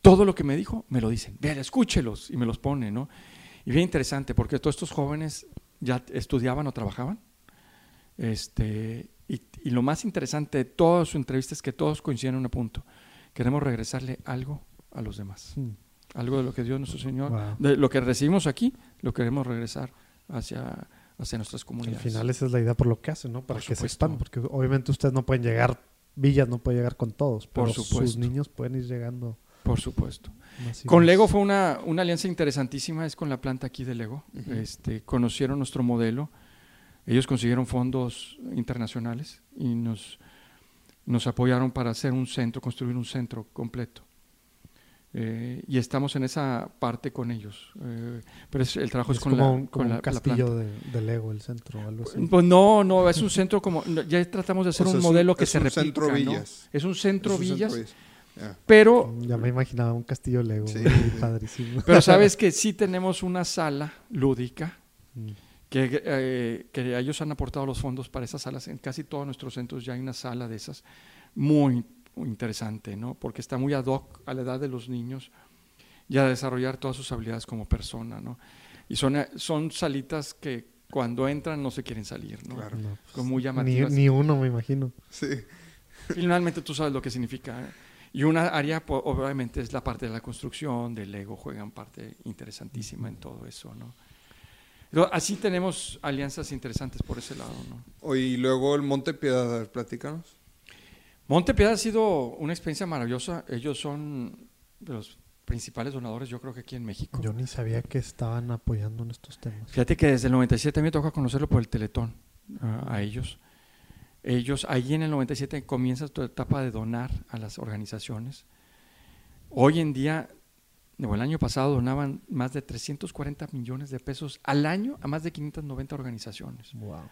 todo lo que me dijo me lo dicen. Vean, escúchelos y me los pone, ¿no? Y bien interesante, porque todos estos jóvenes ya estudiaban o trabajaban. Este, y, y lo más interesante de toda su entrevista es que todos coinciden en un punto. Queremos regresarle algo a los demás.
Mm.
Algo de lo que Dios nuestro Señor,
Wow.
de lo que recibimos aquí, lo queremos regresar hacia, hacia nuestras
Al
comunidades.
final esa es la idea por lo que hacen, ¿no? Para
Por
que se
supuesto.
expanda, porque obviamente ustedes no pueden llegar, Villas no puede llegar con todos,
Por
pero sus
supuesto.
niños pueden ir llegando.
Por supuesto. Con. Lego fue una, una alianza interesantísima, es con la planta aquí de Lego. Este, conocieron nuestro modelo, ellos consiguieron fondos internacionales y nos, nos apoyaron para hacer un centro, construir un centro completo. Eh, y estamos en esa parte con ellos. Eh, pero es- el trabajo es,
es
con
como,
la,
un, como
con
un
la- la
castillo de, de Lego, el centro algo así.
Pues no, no, es un centro como. no, Ya tratamos de hacer
O sea,
un
es un-
modelo que
es
se
un
replica.
centro
¿no?
Villas.
Es un centro
Es un
villas,
centro Villas. Ya.
pero,
Ya me imaginaba un castillo Lego,
Sí.
padrísimo.
pero (laughs) sabes que sí tenemos una sala lúdica
Mm.
que, eh, que ellos han aportado los fondos para esas salas. En casi todos nuestros centros ya hay una sala de esas muy, muy interesante, ¿no? Porque está muy ad hoc a la edad de los niños y a desarrollar todas sus habilidades como persona, ¿no? Y son, eh, son salitas que cuando entran no se quieren salir, ¿no?
Claro.
No, pues,
Con muy
ni,
llamativas.
ni uno, me imagino.
Sí.
Finalmente tú sabes lo que significa. ¿eh? Y una área, obviamente, es la parte de la construcción, del Lego, juegan parte interesantísima en todo eso, ¿no? Pero así tenemos alianzas interesantes por ese lado, ¿no?
Y luego el Monte Piedad, a ver, platícanos.
Montepiedad ha sido una experiencia maravillosa. Ellos son de los principales donadores, yo creo que aquí en México.
Yo ni sabía que estaban apoyando en estos temas.
Fíjate que desde el 97 a mí me toca conocerlo por el Teletón, a, a ellos. Ellos, ahí en el 97 comienza tu etapa de donar a las organizaciones. Hoy en día, o el año pasado, donaban más de 340 millones de pesos al año a más de 590 organizaciones.
Wow.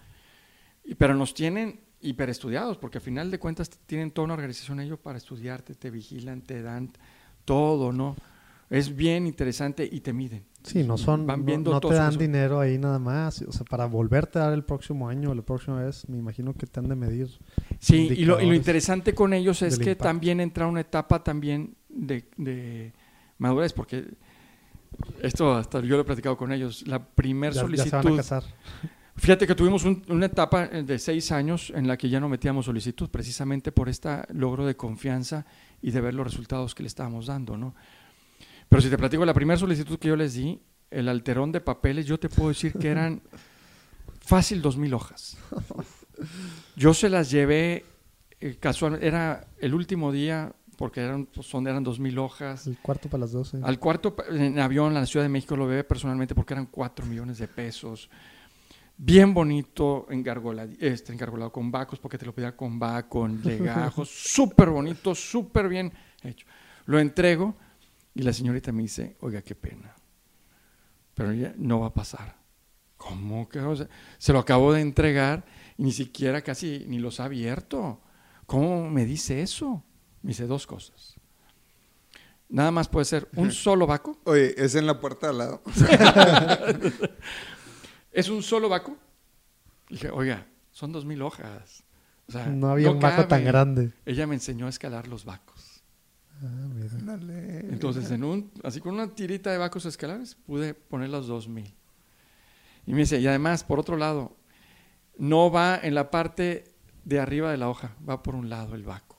Y- pero nos tienen hiperestudiados, porque al final de cuentas tienen toda una organización ellos para estudiarte, te vigilan, te dan todo, ¿no? Es bien interesante y te miden.
Sí, no son,
Van
no-
viendo
no,
todo
te dan dinero ahí nada más. O sea, para volverte a dar el próximo año o la próxima vez, me imagino que te han de medir.
Sí, y lo, y lo
indicadores
interesante con ellos es que
impacto.
también entra una etapa también de, de madurez, porque esto hasta yo lo he platicado con ellos, la primer
Ya, ya
solicitud...
se van a casar.
Fíjate que tuvimos un- una etapa eh, de seis años en la que ya no metíamos solicitud, precisamente por este logro de confianza y de ver los resultados que le estábamos dando, ¿no? Pero si te platico, la primera solicitud que yo les di, el alterón de papeles, yo te puedo decir que eran (laughs) fácil dos mil hojas. Yo se las llevé eh, casual, era el último día, porque eran, pues, son, eran dos mil hojas.
El cuarto para las 12.
Al cuarto en avión la Ciudad de México lo bebé personalmente porque eran 4 millones de pesos. Bien bonito, engargola- este, engargolado con vacos, porque te lo pedía con va, con legajos, (laughs) súper bonito, súper bien hecho. Lo entrego y la señorita me dice, oiga, qué pena, pero ya no va a pasar. ¿Cómo que? O sea, se lo acabo de entregar y ni siquiera casi ni los ha abierto. ¿Cómo me dice eso? Me dice dos cosas. Nada más puede ser un (laughs) solo vaco.
Oye, es en la puerta al lado. (laughs)
Es un solo vaco. Dije, oiga, son dos mil hojas. O sea,
no había un vaco
cabe.
tan grande.
Ella me enseñó a escalar los vacos.
Ah.
Entonces, en un, así con una tirita de vacos escalares, pude poner los dos mil. Y me dice, y además, por otro lado, no va en la parte de arriba de la hoja, va por un lado el vaco.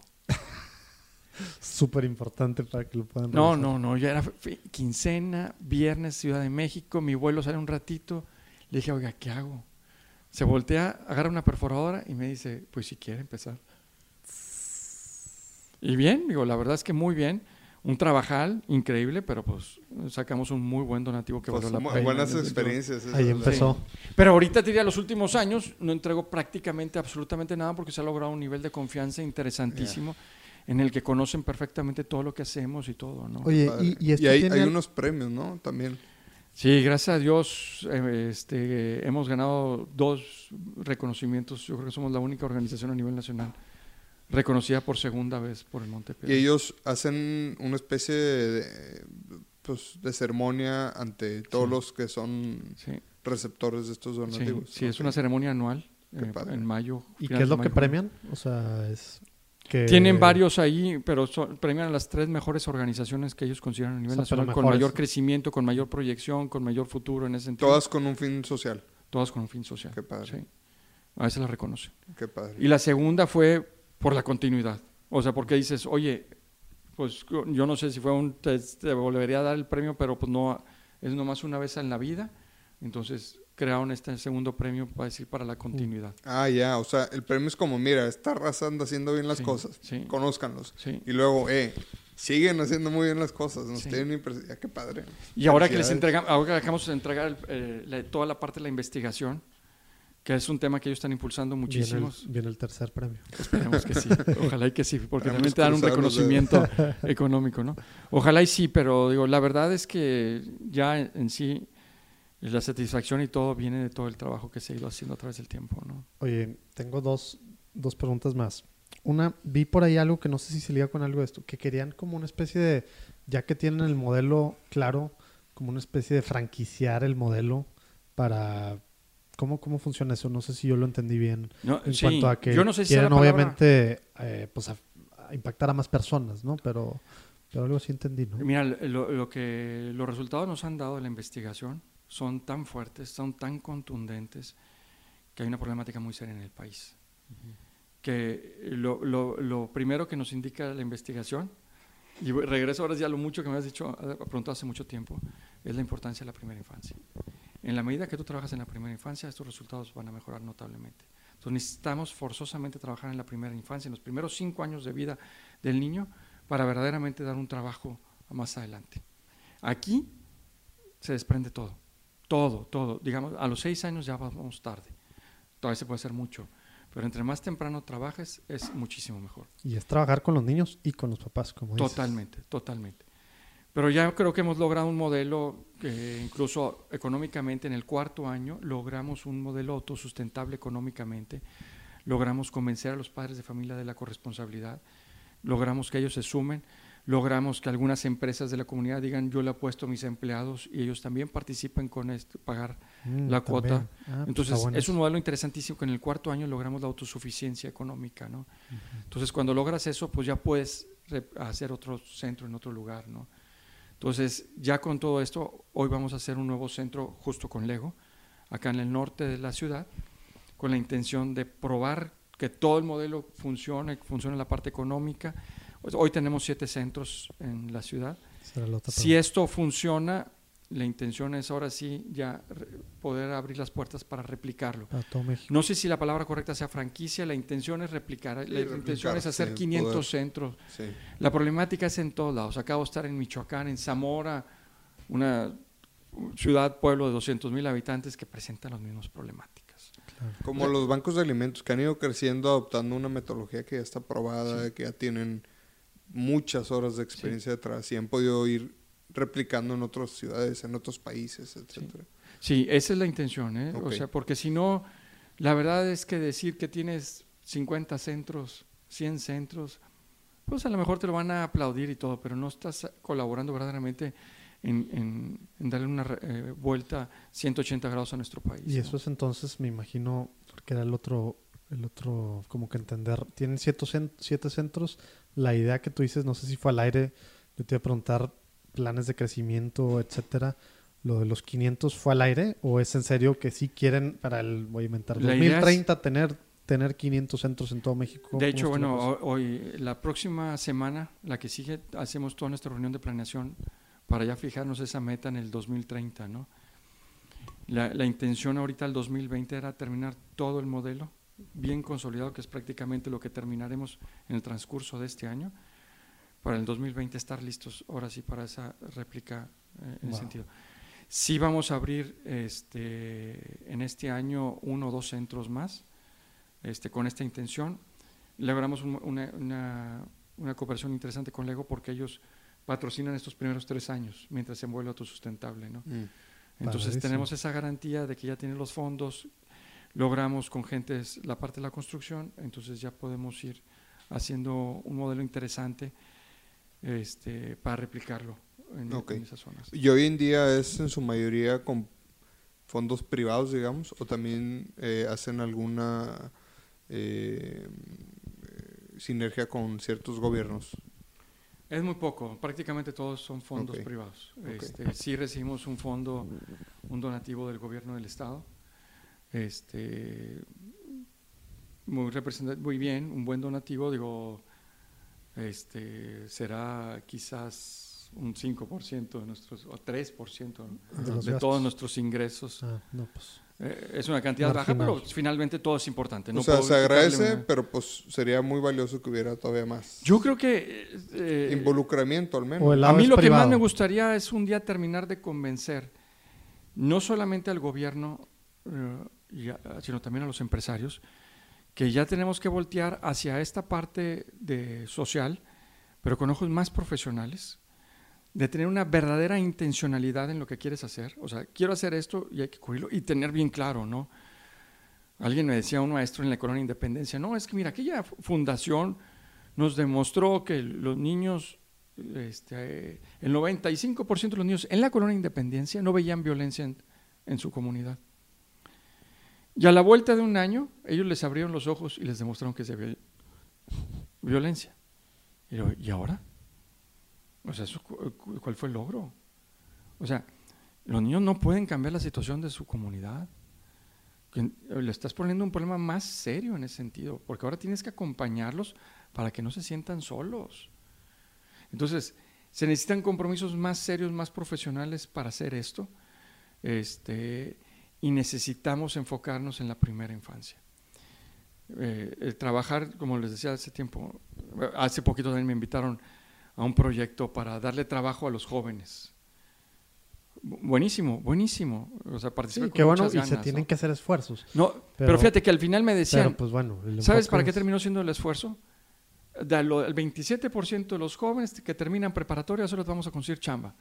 Súper (laughs) importante para que lo puedan
No,
revisar.
no, no, ya era quincena, viernes, Ciudad de México, mi vuelo sale un ratito. Le dije, oiga, ¿qué hago? Se voltea, agarra una perforadora y me dice, pues si quiere empezar. Y bien, digo, la verdad es que muy bien. Un trabajal increíble, pero pues sacamos un muy buen donativo que
Pues,
valió la pena.
buenas experiencias.
Ahí empezó.
Pero ahorita te diría, los últimos años no entrego prácticamente absolutamente nada porque se ha logrado un nivel de confianza interesantísimo en el que conocen perfectamente todo lo que hacemos y todo, ¿no?
Oye, y, y esto
hay,
tiene
hay
al-
unos premios, ¿no? También.
Sí, gracias a Dios eh, este, hemos ganado dos reconocimientos. Yo creo que somos la única organización a nivel nacional reconocida por segunda vez por el
Y
Montepiedra.
ellos hacen una especie de, pues, de ceremonia ante todos
Sí.
los que son
Sí,
receptores de estos
sí,
donativos.
sí, es
Ok.
una ceremonia anual eh, en mayo.
¿Y qué es lo que premian? O sea, es que...
Tienen varios ahí, pero son- premian a las tres mejores organizaciones que ellos consideran a nivel
O sea, pero
nacional, con mayor crecimiento, con mayor proyección, con mayor futuro en ese sentido.
Todas con un fin social.
Todas con un fin social.
Qué padre.
Sí. A veces las reconocen.
Qué padre.
Y la segunda fue por la continuidad. O sea, porque dices, oye, pues yo no sé si fue un, te, te volvería a dar el premio, pero pues no, es nomás una vez en la vida. Entonces crearon este segundo premio para decir para la continuidad.
Ah, ya, o sea, el premio es como, mira, esta raza anda haciendo bien las
Sí,
cosas,
sí.
conózcanlos.
Sí.
Y luego, eh, siguen haciendo muy bien las cosas, nos tienen impres- ya qué padre.
Y ahora que les entregamos, ahora que dejamos de entregar el- eh, la- toda la parte de la investigación, que es un tema que ellos están impulsando
Viene el,
muchísimos.
viene el tercer premio.
Esperemos que sí. (laughs) Ojalá y que sí, porque
Esperemos
también te dan un
los
reconocimiento (laughs) económico, ¿no? Ojalá y sí, pero digo, la verdad es que ya en, en sí la satisfacción y todo viene de todo el trabajo que se ha ido haciendo a través del tiempo, ¿no?
Oye, tengo dos, dos preguntas más. Una, vi por ahí algo que no sé si se liga con algo de esto, que querían como una especie de, ya que tienen el modelo claro, como una especie de franquiciar el modelo para... ¿Cómo, cómo funciona eso? No sé si yo lo entendí bien.
No,
En
sí,
cuanto a que
yo no sé si
quieren obviamente eh, pues a, a impactar a más personas, ¿no? Pero, pero algo sí entendí, ¿no?
Mira, lo, lo que los resultados nos han dado de la investigación son tan fuertes, son tan contundentes, que hay una problemática muy seria en el país. Que lo, lo- lo primero que nos indica la investigación, y regreso ahora ya a lo mucho que me has dicho, preguntado hace mucho tiempo, es la importancia de la primera infancia. En la medida que tú trabajas en la primera infancia, estos resultados van a mejorar notablemente. Entonces necesitamos forzosamente trabajar en la primera infancia, en los primeros cinco años de vida del niño, para verdaderamente dar un trabajo más adelante. Aquí se desprende todo, todo, todo. Digamos, a los seis años ya vamos tarde. Todavía se puede hacer mucho, pero entre más temprano trabajes es muchísimo mejor.
Y es trabajar con los niños y con los papás, como dices.
Totalmente, totalmente. Pero ya creo que hemos logrado un modelo que incluso económicamente en el cuarto año logramos un modelo autosustentable económicamente, logramos convencer a los padres de familia de la corresponsabilidad, logramos que ellos se sumen, logramos que algunas empresas de la comunidad digan yo le apuesto a mis empleados y ellos también participen con esto, pagar
Mm,
la cuota.
Ah, pues
Entonces,
bueno
es un modelo interesantísimo que en el cuarto año logramos la autosuficiencia económica, ¿no? Entonces, cuando logras eso, pues ya puedes hacer otro centro en otro lugar, ¿no? Entonces, ya con todo esto, hoy vamos a hacer un nuevo centro justo con Lego, acá en el norte de la ciudad, con la intención de probar que todo el modelo funcione, que funcione la parte económica. Pues, hoy tenemos siete centros en la ciudad. Si esto funciona, la intención es ahora sí ya poder abrir las puertas para replicarlo.
A todo México.
No sé si la palabra correcta sea franquicia, la intención es replicar, la
replicar,
intención es hacer
sí,
500
poder.
centros.
Sí.
La problemática es en todos lados. Acabo de estar en Michoacán, en Zamora, una ciudad, pueblo de 200 mil habitantes que presenta las mismas problemáticas.
Como los bancos de alimentos que han ido creciendo adoptando una metodología que ya está probada, que ya tienen muchas horas de experiencia detrás y han podido ir replicando en otras ciudades, en otros países, etcétera.
Sí, esa es la intención, ¿eh? O sea, porque si no, la verdad es que decir que tienes 50 centros, 100 centros, pues a lo mejor te lo van a aplaudir y todo, pero no estás colaborando verdaderamente en, en- en darle una eh, vuelta 180 grados a nuestro país.
Y
¿no?
eso es entonces, me imagino, porque era el otro, el otro, como que entender, tienen siete, siete centros, la idea que tú dices, no sé si fue al aire, yo te iba a preguntar planes de crecimiento, etcétera, lo de los 500 fue al aire o es en serio que sí quieren para el, voy a inventar,
La idea es-
2030 tener, tener 500 centros en todo México? ¿Cómo
De hecho, bueno, hoy, la próxima semana, la que sigue, hacemos toda nuestra reunión de planeación para ya fijarnos esa meta en el 2030, ¿no? La, la intención ahorita el 2020 era terminar todo el modelo bien consolidado, que es prácticamente lo que terminaremos en el transcurso de este año, para el 2020 estar listos ahora sí para esa réplica eh, en ese
Wow.
sentido. Sí vamos a abrir este, en este año uno o dos centros más este, con esta intención. Logramos un- una, una- una cooperación interesante con Lego porque ellos patrocinan estos primeros tres años mientras se envuelve autosustentable. ¿no?
Mm.
Entonces
Padrísimo.
tenemos esa garantía de que ya tienen los fondos, logramos con gentes la parte de la construcción, entonces ya podemos ir haciendo un modelo interesante este, para replicarlo en, esas zonas.
Y hoy en día es en su mayoría con fondos privados, digamos, o también eh, hacen alguna eh, sinergia con ciertos gobiernos.
Es muy poco, prácticamente todos son fondos privados.
Ok.
Este, sí recibimos un fondo, un donativo del gobierno del estado, este, muy muy bien, un buen donativo, digo, este, será quizás un 5% de nuestros, o 3%
De
de, todos nuestros ingresos.
Ah, no, pues.
Eh, es una cantidad baja, pero finalmente todo es importante. No
o sea,
puedo
se agradece,
una-
pero pues sería muy valioso que hubiera todavía más
Yo creo que... eh,
involucramiento al menos.
A mí lo que más me gustaría es un día terminar de convencer no solamente al gobierno, eh, a- sino también a los empresarios, que ya tenemos que voltear hacia esta parte de social, pero con ojos más profesionales, de tener una verdadera intencionalidad en lo que quieres hacer. O sea, quiero hacer esto y hay que cubrirlo y tener bien claro, ¿no? Alguien me decía, un maestro en la Colonia Independencia, no, es que mira, aquella fu- fundación nos demostró que los niños, este, el 95% de los niños en la Colonia Independencia no veían violencia en, en su comunidad. Y a la vuelta de un año, ellos les abrieron los ojos y les demostraron que se había violencia. Y, ¿y ahora? O sea, ¿eso cu- cu- ¿cuál fue el logro? O sea, los niños no pueden cambiar la situación de su comunidad. Que- Le estás poniendo un problema más serio en ese sentido, porque ahora tienes que acompañarlos para que no se sientan solos. Entonces, se necesitan compromisos más serios, más profesionales para hacer esto, este, y necesitamos enfocarnos en la primera infancia. Eh, el trabajar, como les decía hace tiempo, hace poquito también me invitaron a un proyecto para darle trabajo a los jóvenes. Bu- Buenísimo, buenísimo. O sea, participé
Sí,
con
qué bueno,
muchas
y se
ganas,
tienen
¿no?
que hacer esfuerzos.
No, pero,
pero-
fíjate que al final me decían,
Pero pues bueno.
¿Sabes para qué
es-
terminó siendo el esfuerzo? De lo- el 27% de los jóvenes que terminan preparatoria solo vamos a conseguir chamba.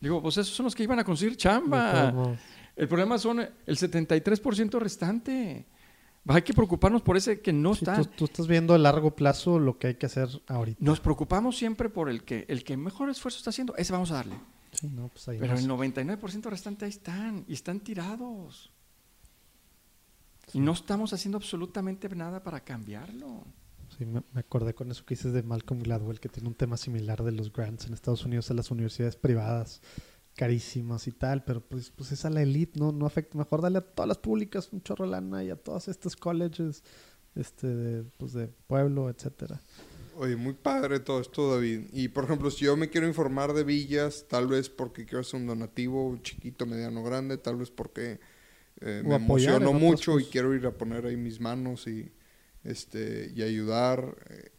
Digo, pues esos son los que iban a conseguir chamba. El problema son el 73% restante. Hay que preocuparnos por ese que no
Sí,
está.
tú, tú estás viendo a largo plazo lo que hay que hacer ahorita.
Nos preocupamos siempre por el que el que mejor esfuerzo está haciendo, ese vamos a darle.
Sí, no, pues ahí
Pero
no
el
sé.
99% restante ahí están y están tirados. Y no estamos haciendo absolutamente nada para cambiarlo.
Sí, me, me acordé con eso que dices de Malcolm Gladwell, que tiene un tema similar de los grants en Estados Unidos a las universidades privadas, carísimas y tal, pero pues, pues es a la elite, ¿no? No afecta. Mejor dale a todas las públicas un chorro lana y a todos estos colleges este, de, pues de pueblo, etcétera.
Oye, muy padre todo esto, David. Y por ejemplo, si yo me quiero informar de villas, tal vez porque quiero hacer un donativo chiquito, mediano, grande, tal vez porque eh, me emociono mucho y quiero ir a poner ahí mis manos y este y ayudar. eh,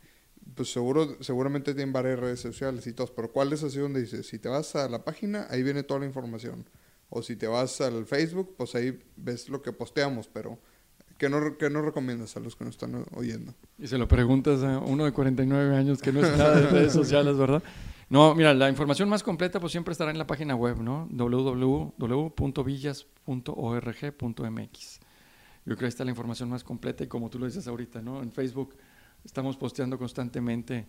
pues seguro, seguramente tienen varias redes sociales y todos, pero ¿cuál es así donde dices? Si te vas a la página, ahí viene toda la información. O si te vas al Facebook, pues ahí ves lo que posteamos, pero ¿qué no, qué no recomiendas a los que nos están oyendo?
Y se lo preguntas a uno de 49 años que no es nada de redes sociales, ¿verdad? No, mira, la información más completa pues siempre estará en la página web, ¿no? www.villas.org.mx. Yo creo que está la información más completa y como tú lo dices ahorita, ¿no? En Facebook estamos posteando constantemente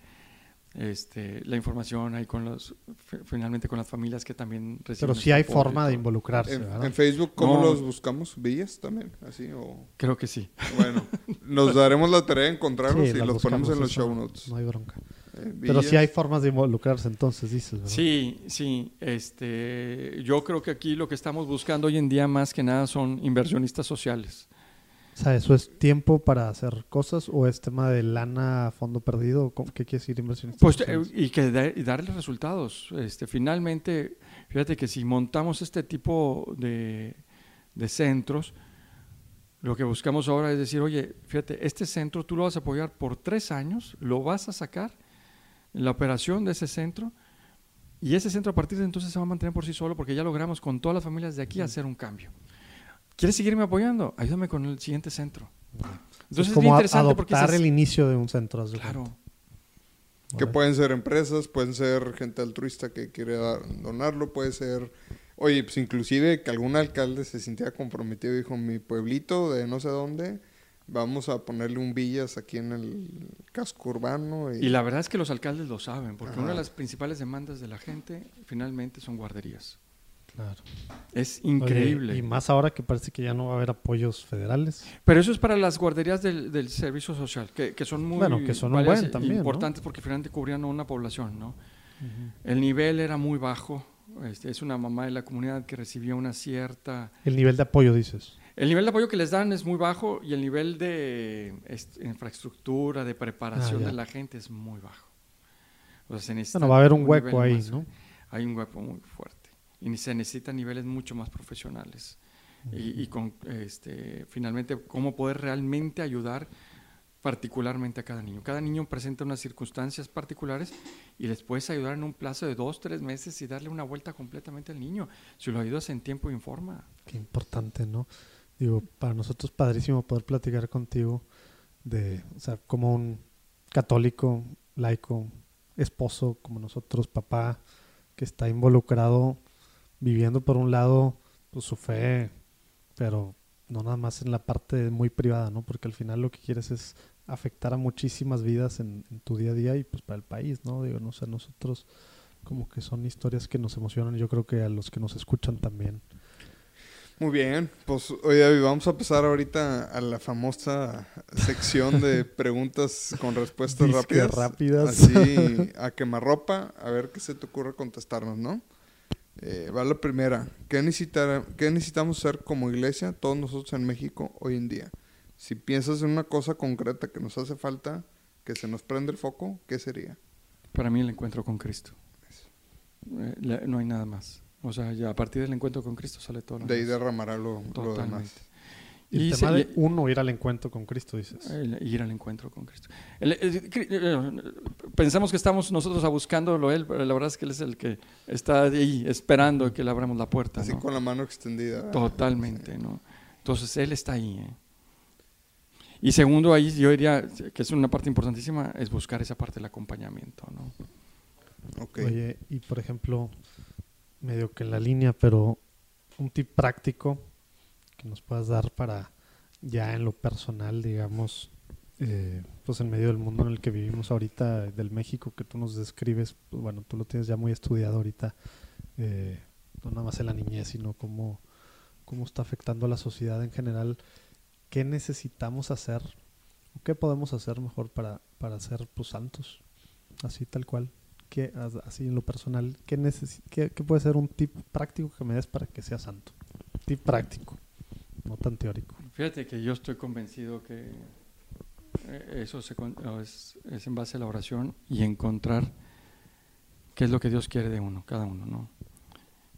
este, la información ahí con los, fi- finalmente con las familias que también reciben.
Pero sí hay
apoyo
forma de involucrarse,
En,
¿verdad?
en Facebook, ¿cómo
No.
los buscamos? ¿Villas también? ¿Así o...?
Creo que sí.
Bueno, nos daremos la tarea de encontrarlos
Sí,
y los ponemos en los
eso
show notes.
No hay bronca.
Eh,
Pero sí hay formas de involucrarse entonces, dices, ¿verdad?
Sí, sí. Este, yo creo que aquí lo que estamos buscando hoy en día más que nada son inversionistas sociales.
O sea, ¿eso es tiempo para hacer cosas o es tema de lana a fondo perdido? ¿Cómo- ¿Qué quiere decir inversionista?
Pues, eh, y que da- y darle resultados. Este, finalmente, fíjate que si montamos este tipo de, de centros, lo que buscamos ahora es decir, oye, fíjate, este centro tú lo vas a apoyar por tres años, lo vas a sacar, la operación de ese centro, y ese centro a partir de entonces se va a mantener por sí solo porque ya logramos con todas las familias de aquí hacer un cambio. ¿Quieres seguirme apoyando? Ayúdame con el siguiente centro. Entonces
es
es,
como
bien interesante porque
adoptar
dices,
el inicio de un centro.
claro.
Que pueden ser empresas, pueden ser gente altruista que quiere donarlo, puede ser... Oye, pues inclusive que algún alcalde se sintiera comprometido y dijo, mi pueblito de no sé dónde, vamos a ponerle un villas aquí en el casco urbano. Y,
Y la verdad es que los alcaldes lo saben, porque una de las principales demandas de la gente finalmente son guarderías.
Claro.
Es
Oye,
increíble.
y más ahora que parece que ya no va a haber apoyos federales.
Pero eso es para las guarderías del, del servicio social, que, que son muy
Bueno, que son un buen
e
también, ¿no?
importantes porque finalmente cubrían a una población. ¿no? El nivel era muy bajo. Este, es una mamá de la comunidad que recibía una cierta...
El nivel de apoyo, dices.
El nivel de apoyo que les dan es muy bajo y el nivel de infraestructura, de preparación
Ah,
de la gente es muy bajo. O sea, se
Bueno, va a haber un hueco ahí, ¿no?
Hay un hueco muy fuerte. Y se necesitan niveles mucho más profesionales. Y, y con, este, finalmente, cómo poder realmente ayudar particularmente a cada niño. Cada niño presenta unas circunstancias particulares y les puedes ayudar en un plazo de dos, tres meses y darle una vuelta completamente al niño. Si lo ayudas en tiempo y en forma.
Qué importante, ¿no? Digo, para nosotros padrísimo poder platicar contigo de, o sea, como un católico, laico, esposo, como nosotros, papá, que está involucrado, viviendo por un lado, pues su fe, pero no nada más en la parte muy privada, ¿no? Porque al final lo que quieres es afectar a muchísimas vidas en, en tu día a día y pues para el país, ¿no? Digo, no sé, nosotros como que son historias que nos emocionan, yo creo que a los que nos escuchan también.
Muy bien, pues oye David, vamos a pasar ahorita a la famosa sección de (laughs) preguntas con respuestas
Disque
rápidas.
rápidas.
Así, (laughs) a quemarropa, a ver qué se te ocurre contestarnos, ¿no? Eh, va la primera. ¿Qué, necesitar, ¿Qué necesitamos hacer como iglesia, todos nosotros en México, hoy en día? Si piensas en una cosa concreta que nos hace falta, que se nos prende el foco, ¿qué sería?
Para mí el encuentro con Cristo. Eh, la- no hay nada más. O sea, ya a partir del encuentro con Cristo sale todo lo
De ahí derramará lo, demás.
Y el
Y
tema
se-
de uno ir al encuentro con Cristo, dices.
El ir al encuentro con Cristo. El- el- eh, pensamos que estamos nosotros a buscándolo Él, pero la verdad es que Él es el que está ahí esperando que le abramos la puerta.
Así
¿no?
con la mano extendida.
Totalmente, ¿no? Entonces Él está ahí. ¿eh? Y segundo, ahí yo diría que es una parte importantísima, es buscar esa parte del acompañamiento, ¿no?
Ok.
Oye, y por ejemplo, medio que en la línea, pero un tip práctico que nos puedas dar para ya en lo personal, digamos, eh, pues en medio del mundo en el que vivimos ahorita, del México que tú nos describes, pues bueno, tú lo tienes ya muy estudiado ahorita, eh, no nada más en la niñez, sino cómo, cómo está afectando a la sociedad en general. ¿Qué necesitamos hacer? ¿O ¿Qué podemos hacer mejor para, para ser pues, santos? Así tal cual. ¿Qué, as- así en lo personal, ¿qué, qué, qué puede ser un tip práctico que me des para que sea santo? Tip práctico, no tan teórico.
Fíjate que yo estoy convencido que eh, eso se es, en base a la oración y encontrar qué es lo que Dios quiere de uno, cada uno, ¿no?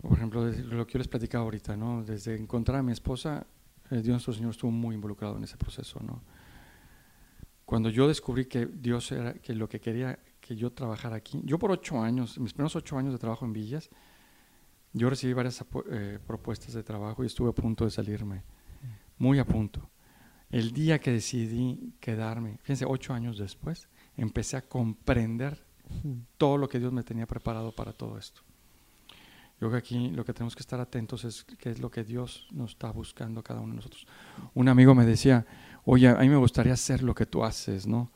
Por ejemplo, lo que yo les platicaba ahorita, ¿no? Desde encontrar a mi esposa, eh, Dios nuestro Señor estuvo muy involucrado en ese proceso, ¿no? Cuando yo descubrí que Dios era, que lo que quería que yo trabajara aquí, yo por ocho años, mis primeros ocho años de trabajo en Villas, yo recibí varias eh, propuestas de trabajo y estuve a punto de salirme, muy a punto. El día que decidí quedarme, fíjense, ocho años después, empecé a comprender todo lo que Dios me tenía preparado para todo esto. Yo creo que aquí lo que tenemos que estar atentos es qué es lo que Dios nos está buscando a cada uno de nosotros. Un amigo me decía, oye, a mí me gustaría hacer lo que tú haces, ¿no?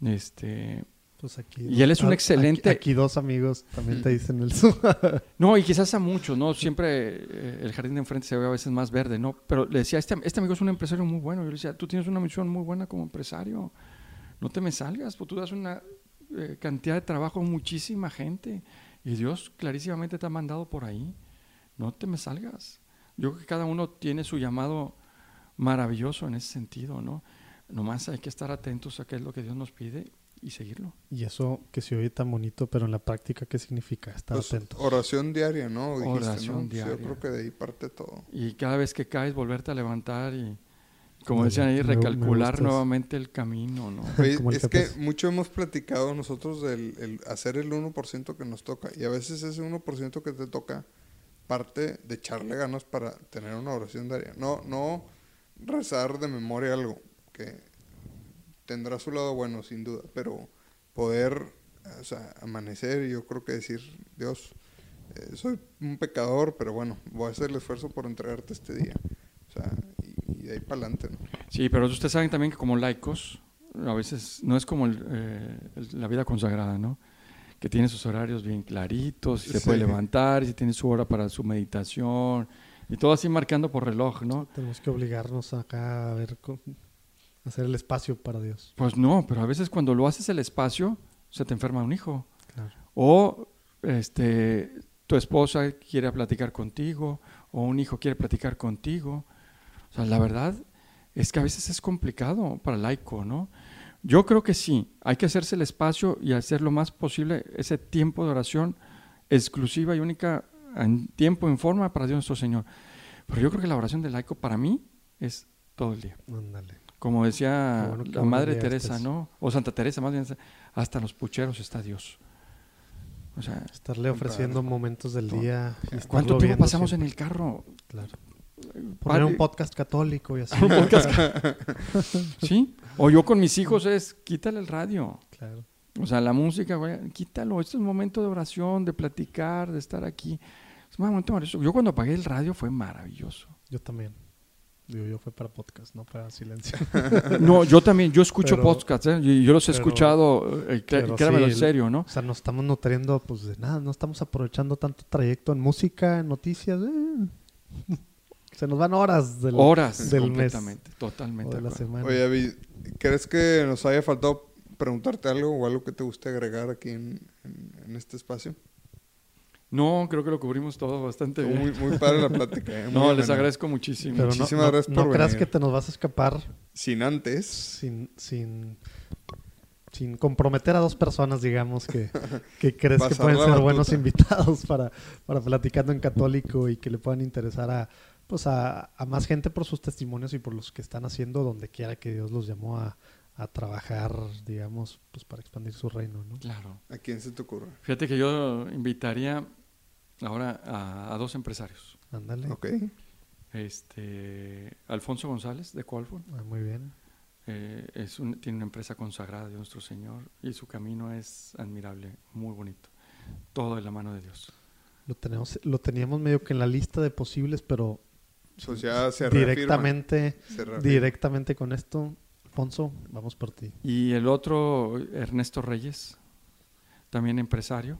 Este,
Pues aquí,
Y él es un
aquí-
excelente-
Aquí, dos amigos también te dicen eso. (laughs)
No, y quizás a muchos, ¿no? Siempre eh, el jardín de enfrente se ve a veces más verde, ¿no? Pero le decía, este, este amigo es un empresario muy bueno. Yo le decía, tú tienes una misión muy buena como empresario. No te me salgas, pues tú das una eh, cantidad de trabajo a muchísima gente. Y Dios clarísimamente te ha mandado por ahí. No te me salgas. Yo creo que cada uno tiene su llamado maravilloso en ese sentido, ¿no? Nomás hay que estar atentos a qué es lo que Dios nos pide y seguirlo.
y eso que se oye tan bonito, pero en la práctica, ¿qué significa? Estar
Pues,
atentos.
oración diaria, ¿no? Dijiste,
Oración
¿no?
Diaria.
Yo creo que de ahí parte todo.
Y cada vez que caes, volverte a levantar y, como decían ahí,
me- me
recalcular nuevamente el camino, ¿no?
Oye, es que mucho hemos platicado nosotros del el hacer el 1% que nos toca. Y a veces ese 1% que te toca parte de echarle ganas para tener una oración diaria. No, no rezar de memoria algo, que tendrá su lado bueno, sin duda, pero poder o sea, amanecer y yo creo que decir, Dios, eh, soy un pecador, pero bueno, voy a hacer el esfuerzo por entregarte este día. O sea, y, y de ahí para adelante, ¿no?
Sí, pero ustedes saben también que como laicos, a veces no es como el, eh, el- la vida consagrada, ¿no? Que tiene sus horarios bien claritos, y se puede levantar, y tiene su hora para su meditación, y todo así marcando por reloj, ¿no?
Tenemos que obligarnos acá a ver, hacer el espacio para Dios.
Pues no, pero a veces cuando lo haces el espacio, se te enferma un hijo.
Claro.
O este, tu esposa quiere platicar contigo, o un hijo quiere platicar contigo. O sea, la verdad es que a veces es complicado para el laico, ¿no? Yo creo que sí, hay que hacerse el espacio y hacer lo más posible ese tiempo de oración exclusiva y única en tiempo, en forma para Dios nuestro Señor. Pero yo creo que la oración del laico para mí es todo el día.
Ándale.
Como decía
bueno
la Madre Teresa. ¿no? O Santa Teresa, más bien, hasta los pucheros está Dios. O sea,
Estarle ofreciendo momentos del día.
¿cuánto tiempo pasamos
siempre.
en el carro?
Claro.
Padre-
Poner un podcast católico y así. (laughs)
un podcast. (laughs) ¿Sí? O yo con mis hijos es, quítale el radio.
claro.
O sea, la música, güey, quítalo. Este es un momento de oración, de platicar, de estar aquí. Es un momento maravilloso. Yo cuando apagué el radio fue maravilloso.
Yo también. Digo, yo fue para podcast, no para silencio. (laughs)
No, yo también, yo escucho
Pero-
podcasts, ¿eh? y yo los he
pero-
escuchado, eh, cré-
pero
créamelo
sí,
en serio, ¿no?
O sea, nos estamos nutriendo, pues de nada, no estamos aprovechando tanto trayecto en música, en noticias. eh. Se nos van horas del,
Horas,
del mes
completamente,
o
totalmente.
de la semana.
Oye, David, ¿crees que nos haya faltado preguntarte algo o algo que te guste agregar aquí en, en- en este espacio?
No, creo que lo cubrimos todo bastante bien.
muy, muy padre la plática. eh, (laughs) muy
no, les agradezco muchísimo.
Pero no,
muchísimas
no-
gracias
no
por
creas
venir.
que te nos vas a escapar
Sin antes,
sin, sin, sin comprometer a dos personas, digamos, que, (laughs) que crees que pueden ser buenos invitados para, para Platicando en Católico y que le puedan interesar a, pues a, a más gente por sus testimonios y por los que están haciendo donde quiera que Dios los llamó a, a trabajar, digamos, pues para expandir su reino, ¿no?
Claro.
¿a quién se te ocurre?
Fíjate que yo invitaría ahora a, a dos empresarios.
Ándale.
Ok.
Este, Alfonso González de Colford.
Ah, muy bien.
eh, es un- tiene una empresa consagrada de nuestro Señor y su camino es admirable, muy bonito. Todo de la mano de Dios.
Lo, tenemos, lo teníamos medio que en la lista de posibles, pero
Pues ya se
directamente,
se
directamente con esto, Alfonso, vamos por ti.
Y el otro, Ernesto Reyes, también empresario,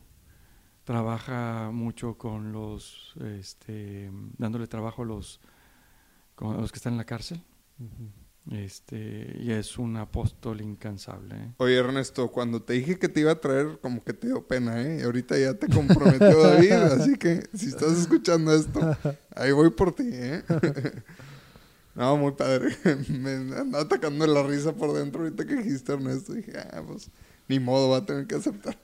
trabaja mucho con los, este, dándole trabajo a los, con a los que están en la cárcel. Este, y es un apóstol incansable. ¿eh?
Oye, Ernesto, cuando te dije que te iba a traer, como que te dio pena, ¿eh? Y ahorita ya te comprometió David, (laughs) así que si estás escuchando esto, ahí voy por ti, ¿eh? (laughs) No, muy padre. (laughs) Me andaba atacando la risa por dentro ahorita que dijiste Ernesto. Dije, ah, pues, ni modo, va a tener que aceptar.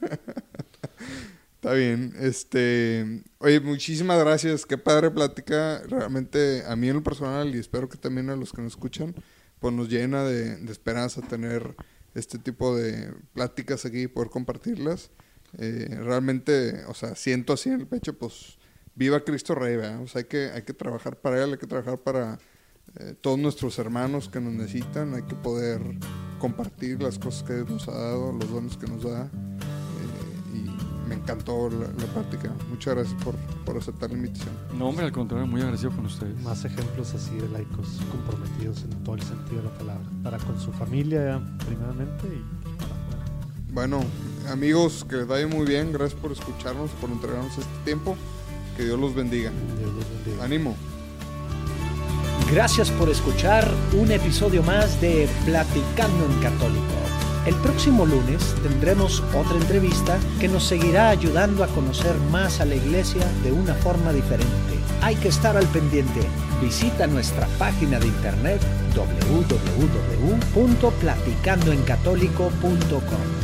Está bien. Este, oye, muchísimas gracias. Qué padre plática. Realmente a mí en lo personal y espero que también a los que nos escuchan, pues nos llena de, de esperanza tener este tipo de pláticas aquí y poder compartirlas. Eh, realmente, o sea, siento así en el pecho, pues, viva Cristo Rey, ¿verdad? O sea, hay que, hay que trabajar para Él, hay que trabajar para eh, todos nuestros hermanos que nos necesitan, hay que poder compartir las cosas que Dios nos ha dado, los dones que nos da. Me encantó la, la plática. Muchas gracias por, por aceptar la invitación.
No, hombre, al contrario, muy agradecido con ustedes.
Más ejemplos así de laicos comprometidos en todo el sentido de la palabra. Para con su familia, primeramente, y para afuera.
Bueno, amigos, que les vaya muy bien. Gracias por escucharnos, por entregarnos este tiempo. Que Dios los bendiga.
Dios los bendiga.
Ánimo.
Gracias por escuchar un episodio más de Platicando en Católico. El próximo lunes tendremos otra entrevista que nos seguirá ayudando a conocer más a la iglesia de una forma diferente. Hay que estar al pendiente. Visita nuestra página de internet www.platicandoencatólico.com.